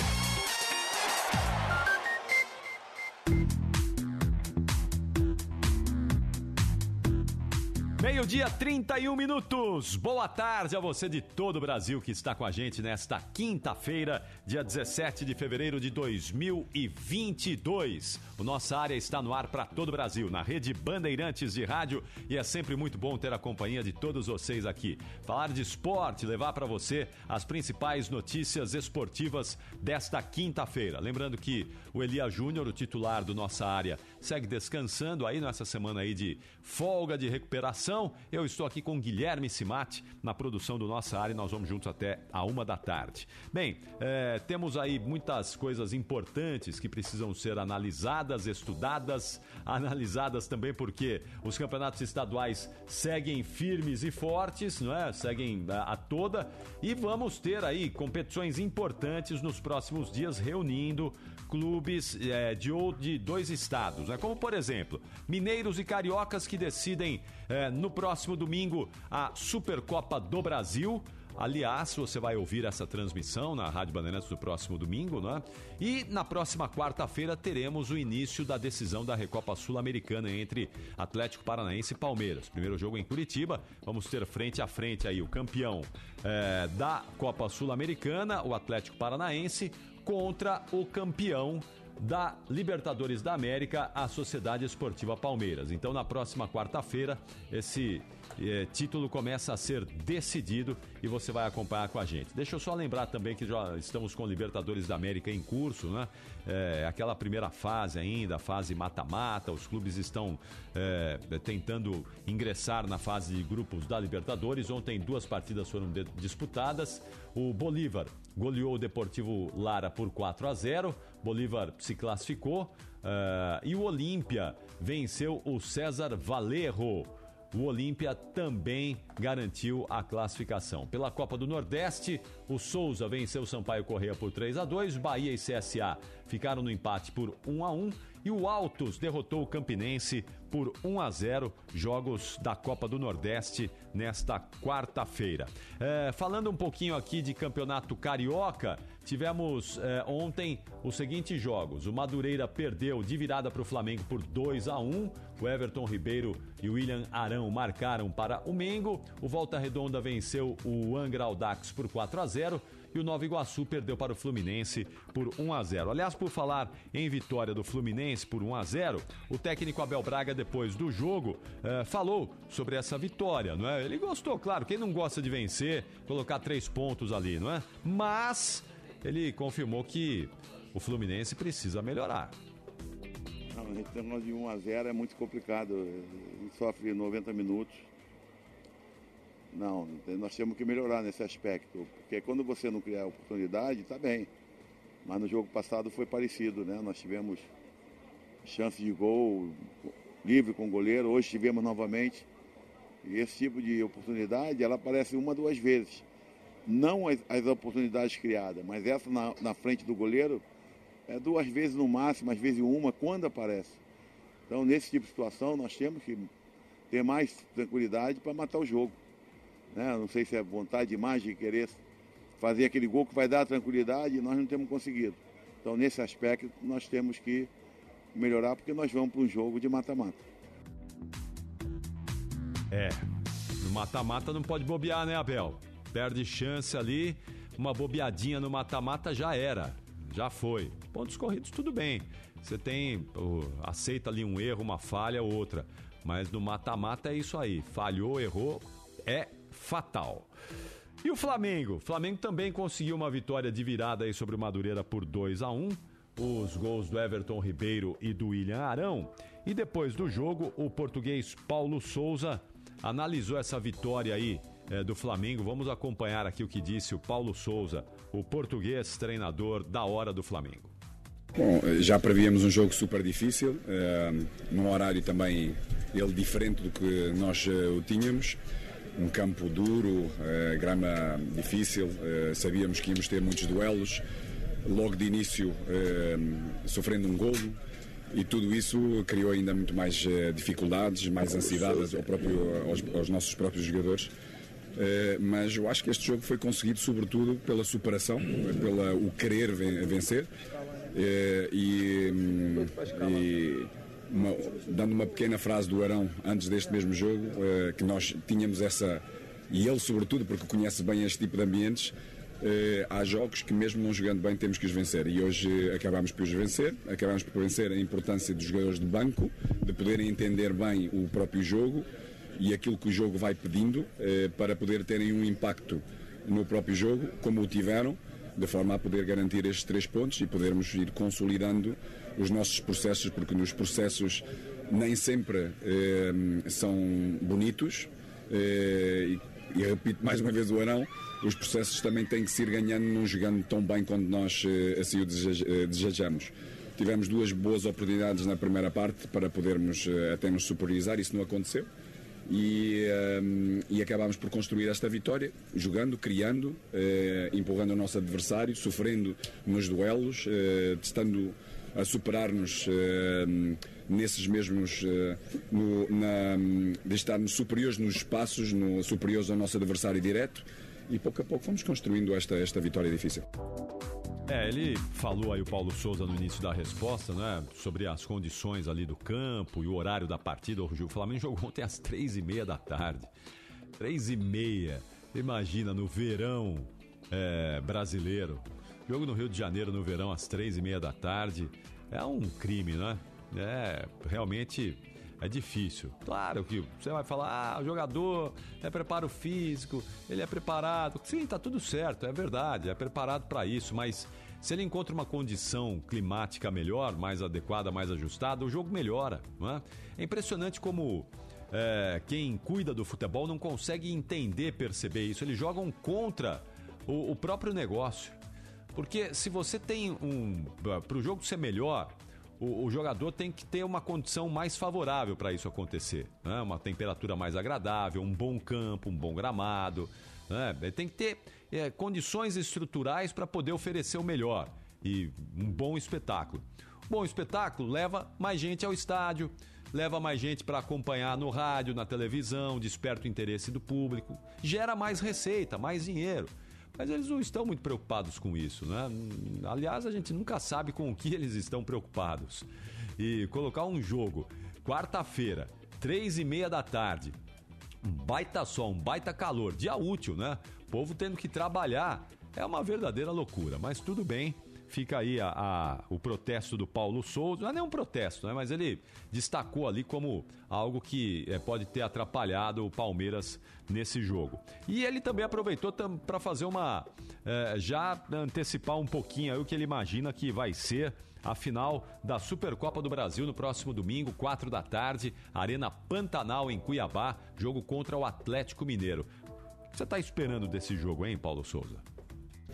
Meio-dia, 31 minutos. Boa tarde a você de todo o Brasil que está com a gente nesta quinta-feira, dia 17 de fevereiro de 2022. O Nossa Área está no ar para todo o Brasil, na rede Bandeirantes de Rádio, e é sempre muito bom ter a companhia de todos vocês aqui. Falar de esporte, levar para você as principais notícias esportivas desta quinta-feira. Lembrando que o Elia Júnior, o titular do Nossa Área, segue descansando aí nessa semana aí de folga de recuperação apresentação. Eu estou aqui com Guilherme Simati na produção do Nossa Área e nós vamos juntos até a uma da tarde. Bem, é, temos aí muitas coisas importantes que precisam ser analisadas, estudadas, analisadas também porque os campeonatos estaduais seguem firmes e fortes, não é? Seguem a, a toda e vamos ter aí competições importantes nos próximos dias reunindo clubes é, de, de dois estados, né? como por exemplo Mineiros e Cariocas que decidem é, no próximo domingo a Supercopa do Brasil. Aliás, você vai ouvir essa transmissão na Rádio Bandeirantes no próximo domingo, né? E na próxima quarta-feira teremos o início da decisão da Recopa Sul-Americana entre Atlético Paranaense e Palmeiras. Primeiro jogo em Curitiba, vamos ter frente a frente aí o campeão é, da Copa Sul-Americana, o Atlético Paranaense, contra o campeão da Libertadores da América, a Sociedade Esportiva Palmeiras. Então, na próxima quarta-feira, esse é, título começa a ser decidido e você vai acompanhar com a gente. Deixa eu só lembrar também que já estamos com Libertadores da América em curso, né? É, aquela primeira fase ainda, a fase mata-mata, os clubes estão é, tentando ingressar na fase de grupos da Libertadores. Ontem duas partidas foram disputadas. O Bolívar goleou o Deportivo Lara por 4 a 0. Bolívar se classificou. Uh, e o Olímpia venceu o César Valerro o Olímpia também garantiu a classificação. Pela Copa do Nordeste, o Souza venceu o Sampaio Correia por 3 a 2, Bahia e CSA ficaram no empate por 1 a 1 e o Altos derrotou o Campinense por 1 a 0, jogos da Copa do Nordeste nesta quarta-feira. É, falando um pouquinho aqui de campeonato carioca, tivemos é, ontem os seguintes jogos: o Madureira perdeu de virada para o Flamengo por 2 a 1, o Everton Ribeiro e o William Arão marcaram para o Mengo, o Volta Redonda venceu o Angra Audax por 4 a 0 e o Nova Iguaçu perdeu para o Fluminense por 1 a 0. Aliás, por falar em vitória do Fluminense por 1 a 0, o técnico Abel Braga depois do jogo eh, falou sobre essa vitória, não é? Ele gostou, claro, quem não gosta de vencer, colocar três pontos ali, não é? Mas ele confirmou que o Fluminense precisa melhorar. Não, esse negócio de 1 a 0 é muito complicado. Ele sofre 90 minutos não, nós temos que melhorar nesse aspecto, porque quando você não criar oportunidade, está bem. Mas no jogo passado foi parecido, né? Nós tivemos chance de gol livre com o goleiro, hoje tivemos novamente. E esse tipo de oportunidade, ela aparece uma, duas vezes. Não as, as oportunidades criadas, mas essa na, na frente do goleiro é duas vezes no máximo, às vezes uma, quando aparece. Então, nesse tipo de situação, nós temos que ter mais tranquilidade para matar o jogo. Né? Não sei se é vontade demais de querer fazer aquele gol que vai dar tranquilidade e nós não temos conseguido. Então, nesse aspecto, nós temos que melhorar porque nós vamos para um jogo de mata-mata. É, no mata-mata não pode bobear, né, Abel? Perde chance ali, uma bobeadinha no mata-mata já era, já foi. Pontos corridos, tudo bem. Você tem, aceita ali um erro, uma falha, outra. Mas no mata-mata é isso aí. Falhou, errou, é fatal. E o Flamengo? O Flamengo também conseguiu uma vitória de virada aí sobre o Madureira por 2 a 1 os gols do Everton Ribeiro e do William Arão. E depois do jogo, o português Paulo Souza analisou essa vitória aí é, do Flamengo. Vamos acompanhar aqui o que disse o Paulo Souza, o português treinador da hora do Flamengo. Bom, já prevíamos um jogo super difícil, é, num horário também ele diferente do que nós o tínhamos um campo duro, uh, grama difícil, uh, sabíamos que íamos ter muitos duelos, logo de início uh, sofrendo um golo. E tudo isso criou ainda muito mais dificuldades, mais ansiedade ao próprio, aos, aos nossos próprios jogadores. mas eu acho que este jogo foi conseguido sobretudo pela superação, pela o querer vencer. E, hum, e uma, dando uma pequena frase do Arão antes deste mesmo jogo, uh, que nós tínhamos essa, e ele sobretudo, porque conhece bem este tipo de ambientes, uh, há jogos que mesmo não jogando bem temos que os vencer. E hoje uh, acabámos por os vencer, acabámos por vencer a importância dos jogadores de banco, de poderem entender bem o próprio jogo e aquilo que o jogo vai pedindo para poder terem um impacto no próprio jogo, como o tiveram de forma a poder garantir estes três pontos e podermos ir consolidando os nossos processos, porque nos processos nem sempre eh, são bonitos. Eh, e, e repito mais uma vez o Arão, os processos também têm que se ir ganhando, não jogando tão bem quando nós eh, assim o eh, desejamos. Tivemos duas boas oportunidades na primeira parte para podermos eh, até nos superiorizar, isso não aconteceu. E, ehm, e acabámos por construir esta vitória, jogando, criando, eh, empurrando o nosso adversário, sofrendo nos duelos, eh, estando a superar-nos eh, nesses mesmos, eh, no, na, de estarmos superiores nos espaços, no, superiores ao nosso adversário direto, e pouco a pouco fomos construindo esta, esta vitória difícil. É, ele falou aí o Paulo Souza no início da resposta, né? Sobre as condições ali do campo e o horário da partida. O Flamengo jogou ontem às três e meia da tarde. Três e meia. Imagina, no verão é, brasileiro. Jogo no Rio de Janeiro no verão às três e meia da tarde. É um crime, né? É, realmente é difícil. Claro que você vai falar, ah, o jogador é preparo físico, ele é preparado. Sim, tá tudo certo, é verdade, é preparado para isso, mas se ele encontra uma condição climática melhor, mais adequada, mais ajustada, o jogo melhora. Não é? é impressionante como é, quem cuida do futebol não consegue entender, perceber isso. Eles jogam contra o, o próprio negócio. Porque se você tem um. Para o jogo ser melhor, o, o jogador tem que ter uma condição mais favorável para isso acontecer. né? Uma temperatura mais agradável, um bom campo, um bom gramado. né? Ele Tem que ter é, condições estruturais para poder oferecer o melhor e um bom espetáculo. Bom espetáculo leva mais gente ao estádio, leva mais gente para acompanhar no rádio, na televisão, desperta o interesse do público, gera mais receita, mais dinheiro. Mas eles não estão muito preocupados com isso, né? Aliás, a gente nunca sabe com o que eles estão preocupados. E colocar um jogo, quarta-feira, três e meia da tarde, um baita sol, um baita calor, dia útil, né? O povo tendo que trabalhar, é uma verdadeira loucura. Mas tudo bem, fica aí a, a- o protesto do Paulo Souza. Não é nem um protesto, né? Mas ele destacou ali como algo que eh, pode ter atrapalhado o Palmeiras nesse jogo. E ele também aproveitou para fazer uma. eh, já antecipar um pouquinho aí o que ele imagina que vai ser a final da Supercopa do Brasil no próximo domingo, 4 da tarde, Arena Pantanal em Cuiabá, jogo contra o Atlético Mineiro. O que você está esperando desse jogo, hein, Paulo Souza?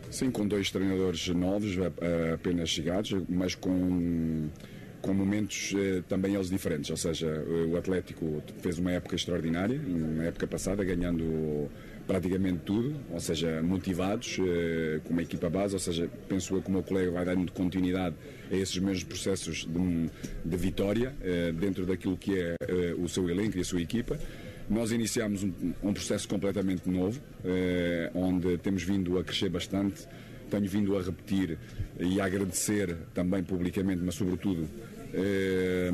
Sim, com dois treinadores novos, apenas chegados, mas com, com momentos eh, também eles diferentes. Ou seja, o Atlético fez uma época extraordinária, na época passada, ganhando praticamente tudo, ou seja, motivados, eh, com uma equipa base, ou seja, penso eu que o meu colega vai dando continuidade a esses mesmos processos de, de vitória eh, dentro daquilo que é o seu elenco e a sua equipa. Nós iniciámos um, um processo completamente novo, eh, onde temos vindo a crescer bastante. Tenho vindo a repetir e a agradecer também publicamente, mas sobretudo eh,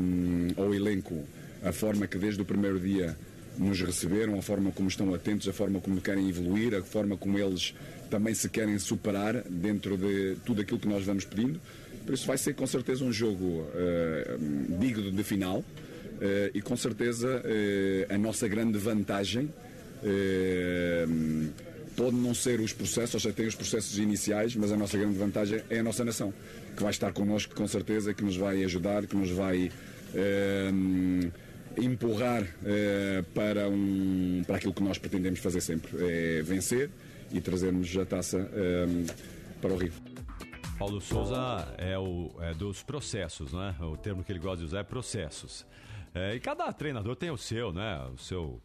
ao elenco, a forma que desde o primeiro dia nos receberam, a forma como estão atentos, a forma como querem evoluir, a forma como eles também se querem superar dentro de tudo aquilo que nós vamos pedindo. Por isso vai ser com certeza um jogo eh, digno de final. Eh, e com certeza eh, a nossa grande vantagem eh, pode não ser os processos, ou seja, tem os processos iniciais, mas a nossa grande vantagem é a nossa nação, que vai estar connosco com certeza, que nos vai ajudar, que nos vai empurrar para, um, para aquilo que nós pretendemos fazer sempre, é vencer e trazermos a taça para o Rio. Paulo Souza é, o, é dos processos, né? O termo que ele gosta de usar é processos. É, e cada treinador tem o seu, né? O seu,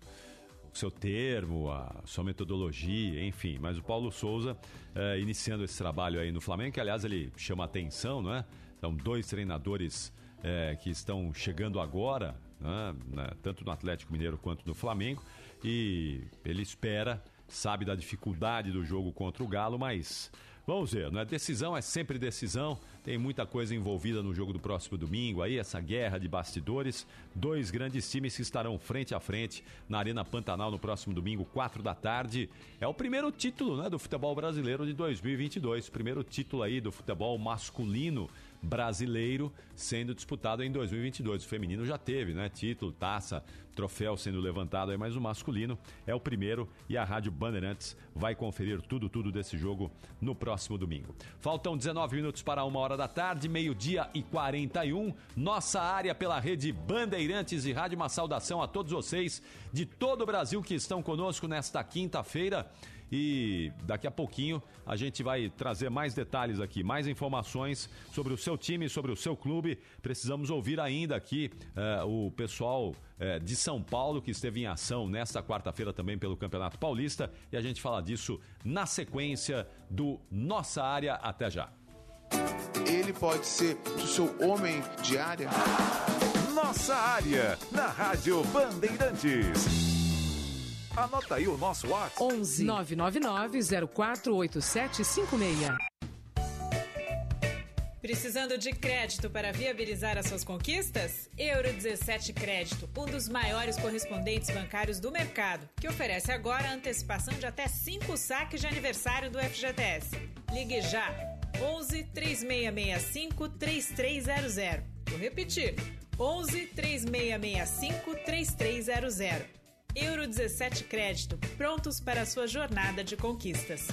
o seu termo, a sua metodologia, enfim. Mas o Paulo Souza, é, iniciando esse trabalho aí no Flamengo, que aliás ele chama atenção, né? São dois treinadores é, que estão chegando agora, né? tanto no Atlético Mineiro quanto no Flamengo, e ele espera, sabe da dificuldade do jogo contra o Galo, mas Vamos ver, não é? Decisão é sempre decisão. Tem muita coisa envolvida no jogo do próximo domingo aí, essa guerra de bastidores. Dois grandes times que estarão frente a frente na Arena Pantanal no próximo domingo, 4 da tarde. É o primeiro título, né, do futebol brasileiro de 2022. Primeiro título aí do futebol masculino brasileiro sendo disputado em 2022. O feminino já teve, né? Título, taça, troféu sendo levantado aí, mas o masculino é o primeiro e a Rádio Bandeirantes vai conferir tudo, tudo desse jogo no próximo domingo. Faltam 19 minutos para uma hora da tarde, meio-dia e 41. Nossa área pela rede Bandeirantes e Rádio. Uma saudação a todos vocês de todo o Brasil que estão conosco nesta quinta-feira. E daqui a pouquinho a gente vai trazer mais detalhes aqui, mais informações sobre o seu time, sobre o seu clube. Precisamos ouvir ainda aqui eh, o pessoal eh, de São Paulo que esteve em ação nesta quarta-feira também pelo Campeonato Paulista. E a gente fala disso na sequência do Nossa Área. Até já. Ele pode ser o seu homem de área. Nossa área, na Rádio Bandeirantes. Anota aí o nosso WhatsApp. 11 999 048756. Precisando de crédito para viabilizar as suas conquistas? Euro 17 Crédito, um dos maiores correspondentes bancários do mercado, que oferece agora antecipação de até 5 saques de aniversário do FGTS. Ligue já 11 3665 3300. Vou repetir. 11 3665 3300. Euro 17 Crédito, prontos para a sua jornada de conquistas.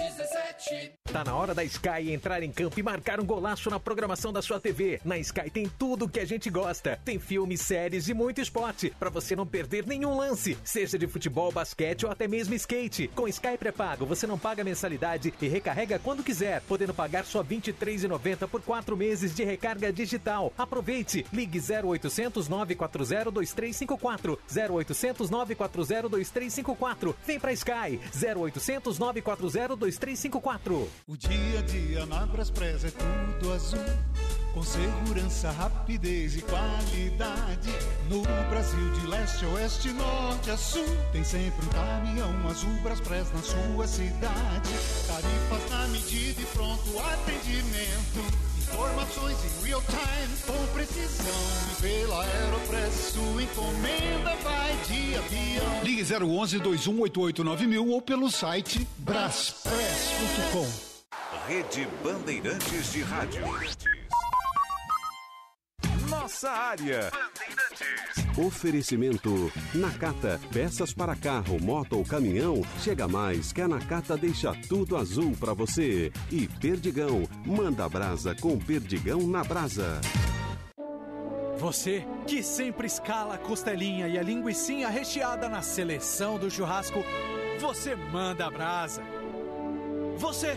Euro 17. Tá na hora da Sky entrar em campo e marcar um golaço na programação da sua TV. Na Sky tem tudo o que a gente gosta. Tem filmes, séries e muito esporte, para você não perder nenhum lance, seja de futebol, basquete ou até mesmo skate. Com Sky pré-pago, você não paga mensalidade e recarrega quando quiser, podendo pagar só R$ 23,90 por quatro meses de recarga digital. Aproveite! Ligue 0800 940 2354 0800 940 2354. Vem pra Sky 0800 940 2354. O dia a dia na Braspress é tudo azul. Com segurança, rapidez e qualidade. No Brasil, de leste a oeste, norte a sul. Tem sempre um caminhão azul Braspress na sua cidade. Tarifas na medida e pronto atendimento. Informações em real time, com precisão. E pela Aeropress, sua encomenda vai de avião. Ligue 011 2188 ou pelo site braspress.com. Rede Bandeirantes de Rádio. Nossa área. Oferecimento Nakata, peças para carro, moto ou caminhão. Chega mais que a Nakata deixa tudo azul para você. E Perdigão, manda brasa com Perdigão na brasa. Você que sempre escala a costelinha e a linguiça recheada na seleção do churrasco, você manda brasa. Você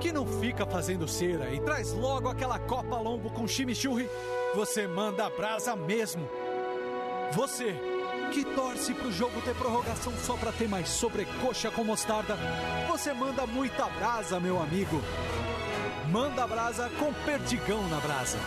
que não fica fazendo cera e traz logo aquela copa lombo com chimichurri, você manda brasa mesmo. Você que torce pro jogo ter prorrogação só pra ter mais sobrecoxa com mostarda, você manda muita brasa, meu amigo. Manda brasa com perdigão na brasa.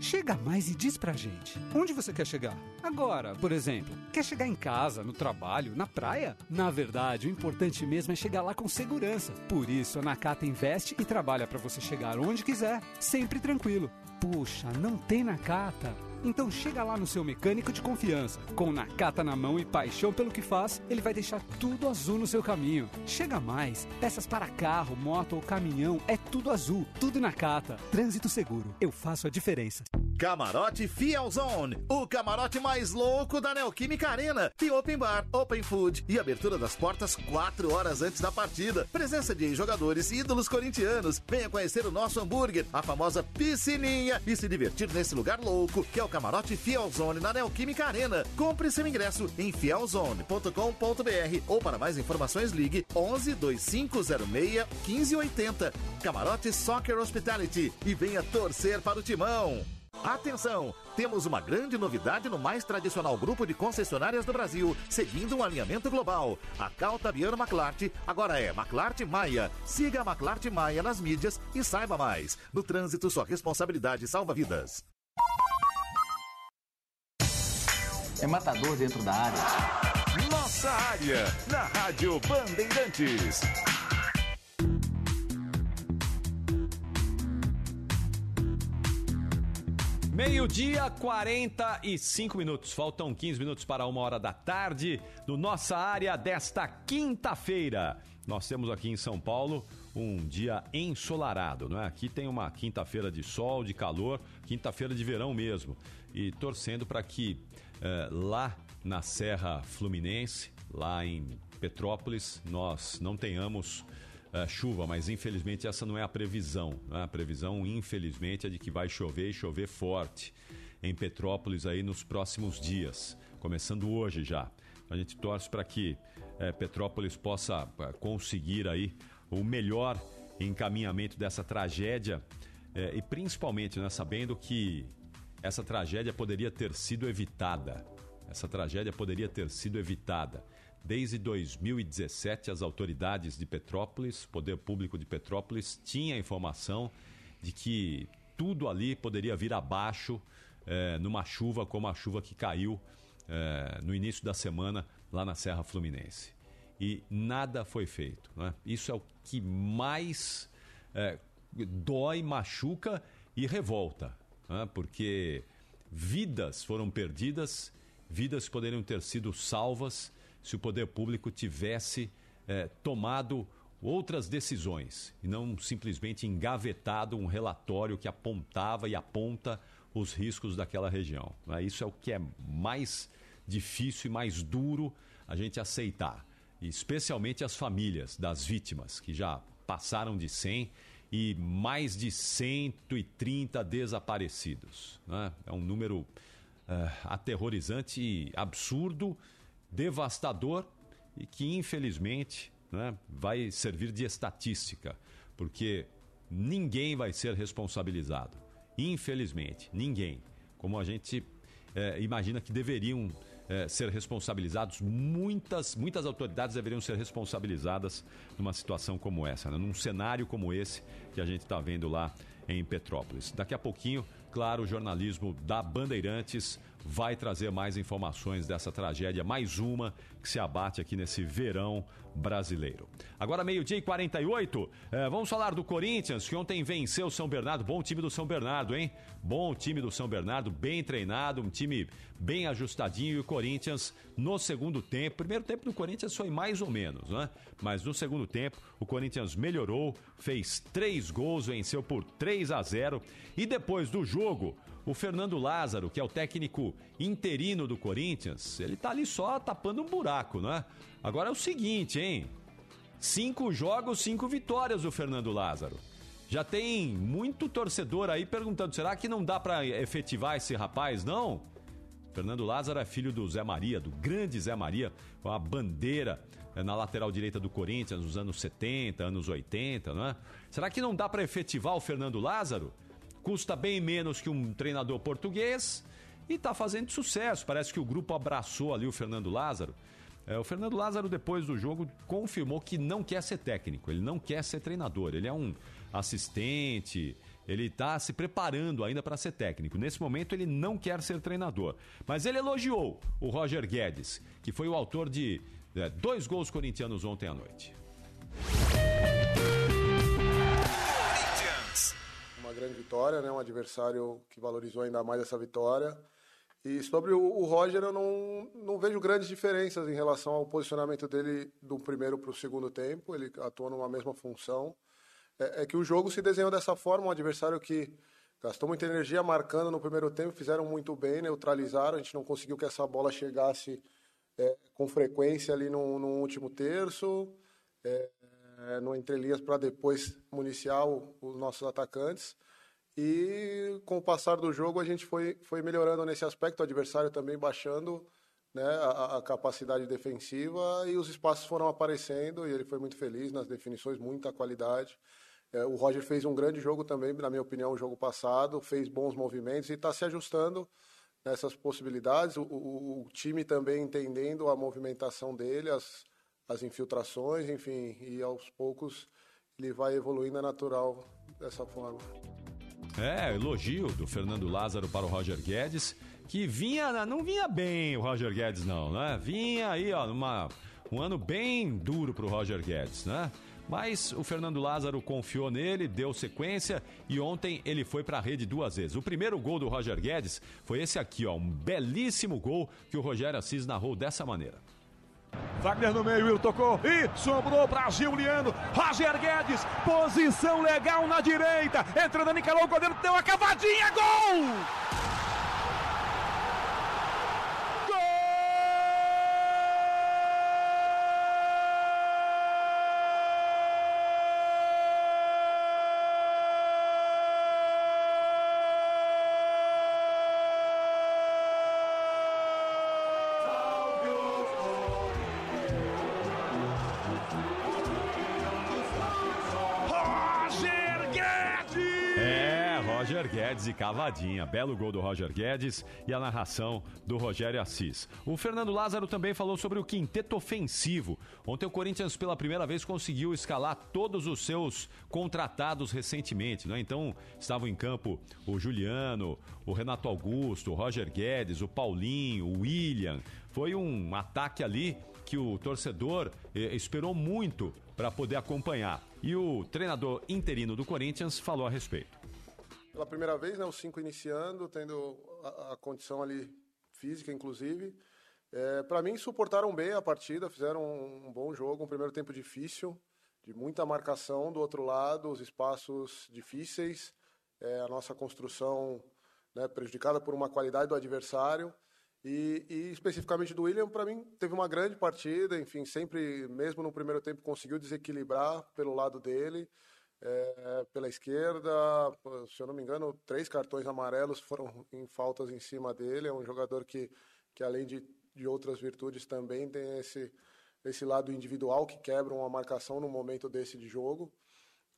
Chega mais e diz pra gente. Onde você quer chegar? Agora, por exemplo, quer chegar em casa, no trabalho, na praia? Na verdade, o importante mesmo é chegar lá com segurança. Por isso, a Nakata investe e trabalha para você chegar onde quiser, sempre tranquilo. Puxa, não tem Nakata? Então chega lá no seu mecânico de confiança. Com Nakata na mão e paixão pelo que faz, ele vai deixar tudo azul no seu caminho. Chega mais, peças para carro, moto ou caminhão, é tudo azul, tudo Nakata. Trânsito seguro, eu faço a diferença. Camarote Fiel Zone, o camarote mais louco da Neoquímica Arena. Tem open bar, open food e abertura das portas quatro horas antes da partida. Presença de jogadores e ídolos corintianos. Venha conhecer o nosso hambúrguer, a famosa piscininha e se divertir nesse lugar louco que é o camarote Fiel Zone na Neoquímica Arena. Compre seu ingresso em fielzone.com.br ou para mais informações ligue 11 2506 1580. Camarote Soccer Hospitality e venha torcer para o timão. Atenção! Temos uma grande novidade no mais tradicional grupo de concessionárias do Brasil, seguindo um alinhamento global. A Cal Tabiano McLart agora é McLart Maia. Siga a McLart Maia nas mídias e saiba mais. No trânsito, sua responsabilidade salva vidas. É matador dentro da área. Nossa área, na Rádio Bandeirantes. Meio-dia, 45 minutos. Faltam 15 minutos para uma hora da tarde, no nossa área desta quinta-feira. Nós temos aqui em São Paulo um dia ensolarado, não é? Aqui tem uma quinta-feira de sol, de calor, quinta-feira de verão mesmo. E torcendo para que eh, lá na Serra Fluminense, lá em Petrópolis, nós não tenhamos eh, chuva, mas infelizmente essa não é a previsão. né? A previsão, infelizmente, é de que vai chover e chover forte em Petrópolis aí nos próximos dias, começando hoje já. A gente torce para que eh, Petrópolis possa eh, conseguir aí o melhor encaminhamento dessa tragédia eh, e principalmente né, sabendo que essa tragédia poderia ter sido evitada. Essa tragédia poderia ter sido evitada. Desde 2017, as autoridades de Petrópolis, Poder Público de Petrópolis, tinha informação de que tudo ali poderia vir abaixo eh, numa chuva como a chuva que caiu eh, no início da semana lá na Serra Fluminense. E nada foi feito. Né? Isso é o que mais eh, dói, machuca e revolta, né? porque vidas foram perdidas, vidas poderiam ter sido salvas se o poder público tivesse eh, tomado outras decisões e não simplesmente engavetado um relatório que apontava e aponta os riscos daquela região. né? Isso é o que é mais difícil e mais duro a gente aceitar, especialmente as famílias das vítimas que já passaram de 100 e mais de 130 desaparecidos. né? É um número eh, aterrorizante absurdo, devastador e que infelizmente né, vai servir de estatística, porque ninguém vai ser responsabilizado. Infelizmente, ninguém. Como a gente eh, imagina que deveriam eh, ser responsabilizados, muitas, muitas autoridades deveriam ser responsabilizadas numa situação como essa, né? num cenário como esse que a gente está vendo lá em Petrópolis. Daqui a pouquinho, claro, o jornalismo da Bandeirantes vai trazer mais informações dessa tragédia, mais uma que se abate aqui nesse verão brasileiro. Agora, meio-dia e 48, eh, vamos falar do Corinthians, que ontem venceu o São Bernardo. Bom time do São Bernardo, hein? Bom time do São Bernardo, bem treinado, um time bem ajustadinho. E o Corinthians, no segundo tempo, primeiro tempo do Corinthians foi mais ou menos, né? Mas no segundo tempo, o Corinthians melhorou, fez três gols, venceu por 3 a 0. E depois do jogo, o Fernando Lázaro, que é o técnico interino do Corinthians, ele tá ali só tapando um buraco, né? Agora é o seguinte, hein? Cinco jogos, cinco vitórias o Fernando Lázaro. Já tem muito torcedor aí perguntando: será que não dá para efetivar esse rapaz, não? Fernando Lázaro é filho do Zé Maria, do grande Zé Maria, com a bandeira eh, na lateral direita do Corinthians nos anos 70, anos 80, não é? Será que não dá para efetivar o Fernando Lázaro? Custa bem menos que um treinador português e está fazendo sucesso. Parece que o grupo abraçou ali o Fernando Lázaro. É, o Fernando Lázaro, depois do jogo, confirmou que não quer ser técnico, ele não quer ser treinador, ele é um assistente, ele está se preparando ainda para ser técnico. Nesse momento, ele não quer ser treinador. Mas ele elogiou o Roger Guedes, que foi o autor de é, dois gols corintianos ontem à noite. Grande vitória, né? um adversário que valorizou ainda mais essa vitória. E sobre o, Roger, eu não, não vejo grandes diferenças em relação ao posicionamento dele do primeiro para o segundo tempo. Ele atua numa mesma função. É, é que o jogo se desenhou dessa forma, um adversário que gastou muita energia marcando no primeiro tempo, fizeram muito bem, neutralizaram. A gente não conseguiu que essa bola chegasse é, com frequência ali no, no último terço, é, é, no entrelinhas para depois municiar os nossos atacantes. E com o passar do jogo a gente foi, foi melhorando nesse aspecto, o adversário também baixando né, a, a, capacidade defensiva e os espaços foram aparecendo e ele foi muito feliz nas definições, muita qualidade. É, o Roger fez um grande jogo também, na minha opinião, o jogo passado, fez bons movimentos e está se ajustando nessas possibilidades. O, o, o, time também entendendo a movimentação dele, as, as infiltrações, enfim, e aos poucos ele vai evoluindo, é natural dessa forma. É, elogio do Fernando Lázaro para o Roger Guedes, que vinha, não vinha bem o Roger Guedes não, né? Vinha aí, ó, numa, um ano bem duro para o Roger Guedes, né? Mas o Fernando Lázaro confiou nele, deu sequência e ontem ele foi para a rede duas vezes. O primeiro gol do Roger Guedes foi esse aqui, ó, um belíssimo gol que o Rogério Assis narrou dessa maneira. Wagner no meio, ele tocou e sobrou para Giuliano. Roger Guedes, posição legal na direita. Entra Dani Calou, o goleiro deu uma cavadinha, gol! Cavadinha. Belo gol do Roger Guedes e a narração do Rogério Assis. O Fernando Lázaro também falou sobre o quinteto ofensivo. Ontem o Corinthians pela primeira vez conseguiu escalar todos os seus contratados recentemente, né? Então estavam em campo o Juliano, o Renato Augusto, o Roger Guedes, o Paulinho, o William. Foi um ataque ali que o torcedor eh, esperou muito para poder acompanhar. E o treinador interino do Corinthians falou a respeito. Pela primeira vez, né, os cinco iniciando, tendo a, a condição ali física, inclusive. É, para mim, suportaram bem a partida, fizeram um, um bom jogo, um primeiro tempo difícil, de muita marcação do outro lado, os espaços difíceis, é, a nossa construção né, prejudicada por uma qualidade do adversário. E, e especificamente do William, para mim, teve uma grande partida, enfim, sempre, mesmo no primeiro tempo, conseguiu desequilibrar pelo lado dele, é, pela esquerda, se eu não me engano, três cartões amarelos foram em faltas em cima dele, é um jogador que, que além de, de outras virtudes, também tem esse, esse lado individual que quebra uma marcação no momento desse de jogo.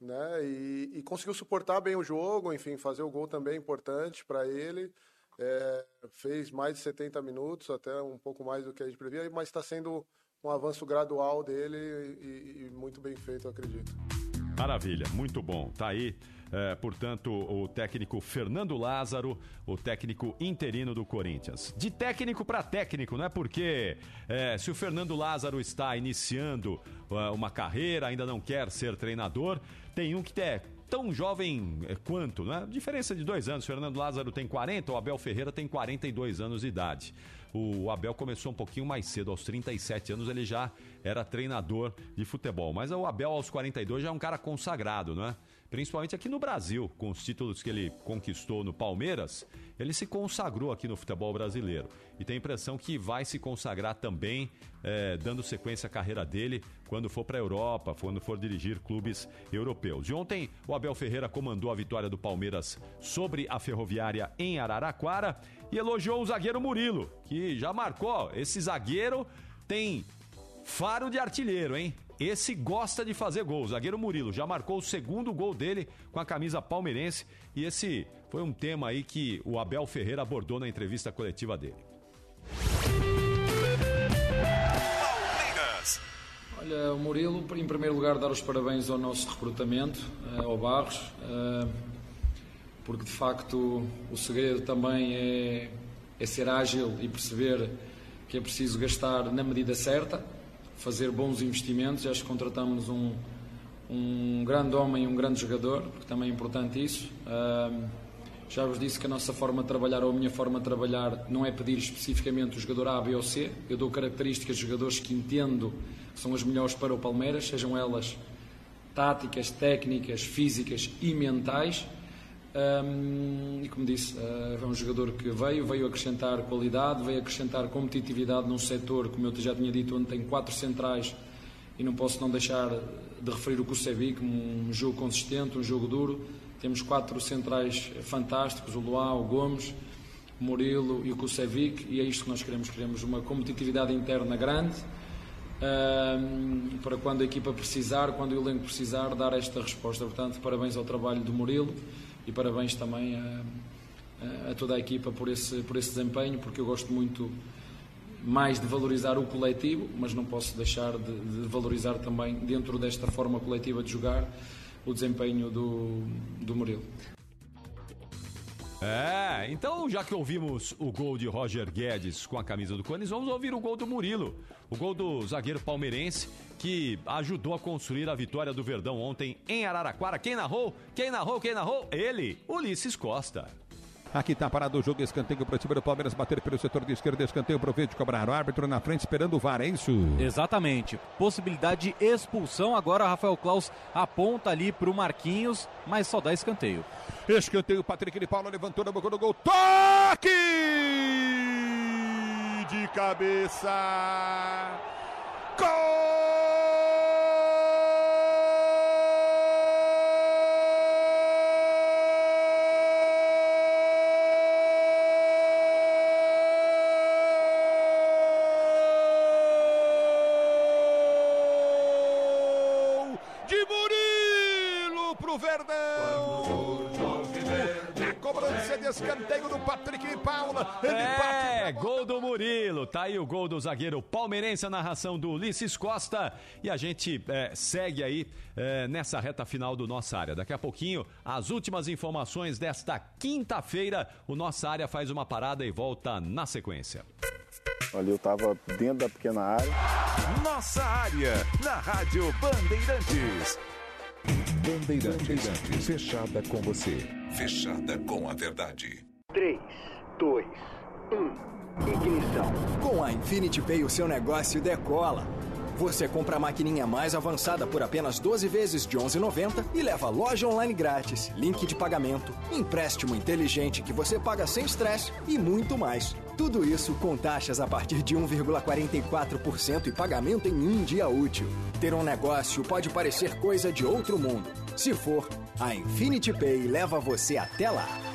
Né? E, e conseguiu suportar bem o jogo, enfim, fazer o gol também é importante para ele. É, fez mais de 70 minutos, até um pouco mais do que a gente previa, mas está sendo um avanço gradual dele e, e muito bem feito, eu acredito. Maravilha, muito bom. Tá aí, é, portanto, o técnico Fernando Lázaro, o técnico interino do Corinthians. De técnico para técnico, não é porque é, se o Fernando Lázaro está iniciando uh, uma carreira, ainda não quer ser treinador, tem um que é tão jovem é, quanto, né? Diferença de dois anos. Fernando Lázaro tem 40, o Abel Ferreira tem 42 anos de idade. O Abel começou um pouquinho mais cedo, aos 37 anos ele já era treinador de futebol. Mas o Abel, aos 42, já é um cara consagrado, não é? Principalmente aqui no Brasil, com os títulos que ele conquistou no Palmeiras, ele se consagrou aqui no futebol brasileiro. E tem a impressão que vai se consagrar também, é, dando sequência à carreira dele quando for para a Europa, quando for dirigir clubes europeus. E ontem, o Abel Ferreira comandou a vitória do Palmeiras sobre a Ferroviária em Araraquara e elogiou o zagueiro Murilo, que já marcou. Esse zagueiro tem faro de artilheiro, hein? Esse gosta de fazer gol. O zagueiro Murilo já marcou o segundo gol dele com a camisa palmeirense. E esse foi um tema aí que o Abel Ferreira abordou na entrevista coletiva dele. Olha, o Murilo, em primeiro lugar, dar os parabéns ao nosso recrutamento, eh, ao Barros, eh, porque de facto o segredo também é, é ser ágil e perceber que é preciso gastar na medida certa, fazer bons investimentos. Acho que contratamos um, um grande homem e um grande jogador, porque também é importante isso. Uh, já vos disse que a nossa forma de trabalhar ou a minha forma de trabalhar não é pedir especificamente o jogador A, B ou C. Eu dou características de jogadores que entendo que são as melhores para o Palmeiras, sejam elas táticas, técnicas, físicas e mentais. Um, e como disse, uh, é um jogador que veio, veio acrescentar qualidade, veio acrescentar competitividade num setor, como eu já tinha dito, onde tem quatro centrais e não posso não deixar de referir o Kusevic, um jogo consistente, um jogo duro. Temos quatro centrais fantásticos, o Luá, o Gomes, o Murilo e o Kusevic, e é isto que nós queremos. Queremos uma competitividade interna grande, para quando a equipa precisar, quando o elenco precisar, dar esta resposta. Portanto, parabéns ao trabalho do Murilo e parabéns também a, a, toda a equipa por esse, por esse desempenho, porque eu gosto muito mais de valorizar o coletivo, mas não posso deixar de, de valorizar também, dentro desta forma coletiva de jogar, o desempenho do, do Murilo. É, então já que ouvimos o gol de Roger Guedes com a camisa do Corinthians, vamos ouvir o gol do Murilo. O gol do zagueiro palmeirense que ajudou a construir a vitória do Verdão ontem em Araraquara. Quem narrou? Quem narrou? Quem narrou? Ele, Ulisses Costa. Aqui está parado o jogo, escanteio para o time do Palmeiras bater pelo setor de esquerda, escanteio para o Verde cobrar. O árbitro na frente esperando o VAR, é isso? Exatamente. Possibilidade de expulsão. Agora Rafael Klaus aponta ali para o Marquinhos, mas só dá escanteio. Escanteio, Patrick de Paula levantou na boca do gol. Toque! De cabeça! Gol de Murilo pro Verdão! Cobrança de escanteio do Patrick de Paula. Ele É, gol do Murilo. Tá aí o gol do zagueiro palmeirense, a narração do Ulisses Costa. E a gente é, segue aí é, nessa reta final do Nossa Área. Daqui a pouquinho, as últimas informações desta quinta-feira. O Nossa Área faz uma parada e volta na sequência. Ali eu tava dentro da pequena área. Nossa área, na Rádio Bandeirantes. Bandeirantes, fechada com você. Fechada com a verdade. 3, 2, 1. Ignição. Com a Infinity Pay, o seu negócio decola. Você compra a maquininha mais avançada por apenas 12 vezes de 11,90 e leva loja online grátis, link de pagamento, empréstimo inteligente que você paga sem estresse e muito mais. Tudo isso com taxas a partir de 1,44% e pagamento em um dia útil. Ter um negócio pode parecer coisa de outro mundo. Se for, a Infinity Pay leva você até lá.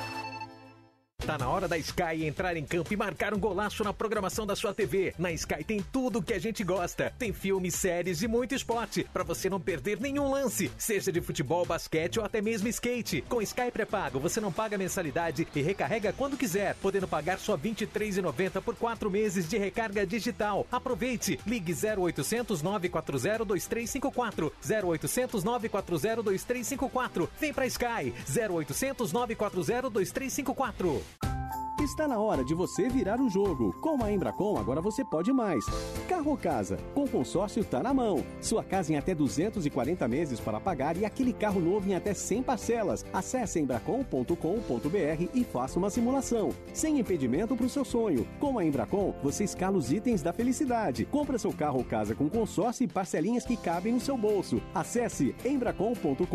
Tá na hora da Sky entrar em campo e marcar um golaço na programação da sua TV. Na Sky tem tudo que a gente gosta. Tem filmes, séries e muito esporte para você não perder nenhum lance, seja de futebol, basquete ou até mesmo skate. Com Sky pré-pago, você não paga mensalidade e recarrega quando quiser, podendo pagar só R$ 23,90 por quatro meses de recarga digital. Aproveite! Ligue 0800 940 2354 0800 940 2354. Vem pra Sky 0800 940 2354. Está na hora de você virar o jogo. Com a Embracon, agora você pode mais. Carro ou casa? Com consórcio tá na mão. Sua casa em até 240 meses para pagar e aquele carro novo em até 100 parcelas. Acesse embracon.com.br e faça uma simulação. Sem impedimento para o seu sonho. Com a Embracon, você escala os itens da felicidade. Compra seu carro ou casa com consórcio e parcelinhas que cabem no seu bolso. Acesse embracon.com.br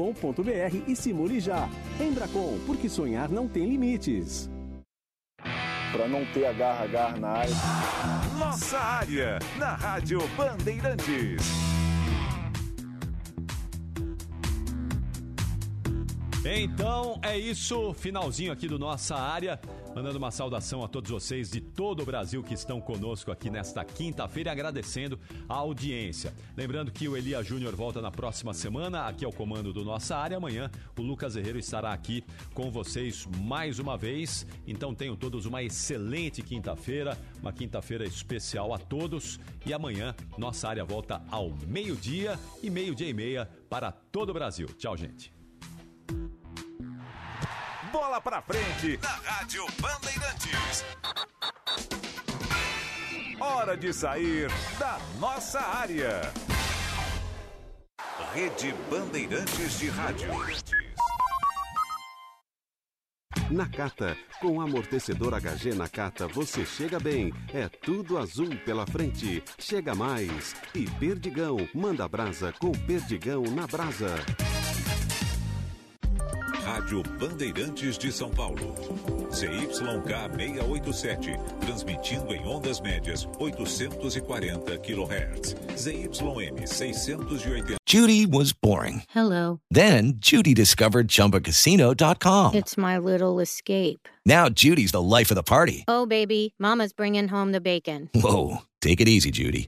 e simule já. Embracon, porque sonhar não tem limites. Pra não ter agarra-agarra na área. Nossa área, na Rádio Bandeirantes. Então é isso, finalzinho aqui do nossa área. Mandando uma saudação a todos vocês de todo o Brasil que estão conosco aqui nesta quinta-feira, agradecendo a audiência. Lembrando que o Elia Júnior volta na próxima semana, aqui ao comando do Nossa Área. Amanhã o Lucas Herrero estará aqui com vocês mais uma vez. Então tenham todos uma excelente quinta-feira, uma quinta-feira especial a todos. E amanhã Nossa Área volta ao meio-dia e meio-dia e meia para todo o Brasil. Tchau, gente. Bola pra frente na Rádio Bandeirantes. Hora de sair da nossa área. Rede Bandeirantes de Rádio. Nakata, com amortecedor HG Nakata você chega bem. É tudo azul pela frente. Chega mais. E Perdigão, manda brasa com Perdigão na brasa. Rádio Bandeirantes de São Paulo. ZYK 687, transmitindo em ondas médias 840 kHz. ZYM 680. Judy was boring. Hello. Then Judy discovered ChumbaCasino.com. It's my little escape. Now Judy's the life of the party. Oh, baby, Mama's bringing home the bacon. Whoa, take it easy, Judy.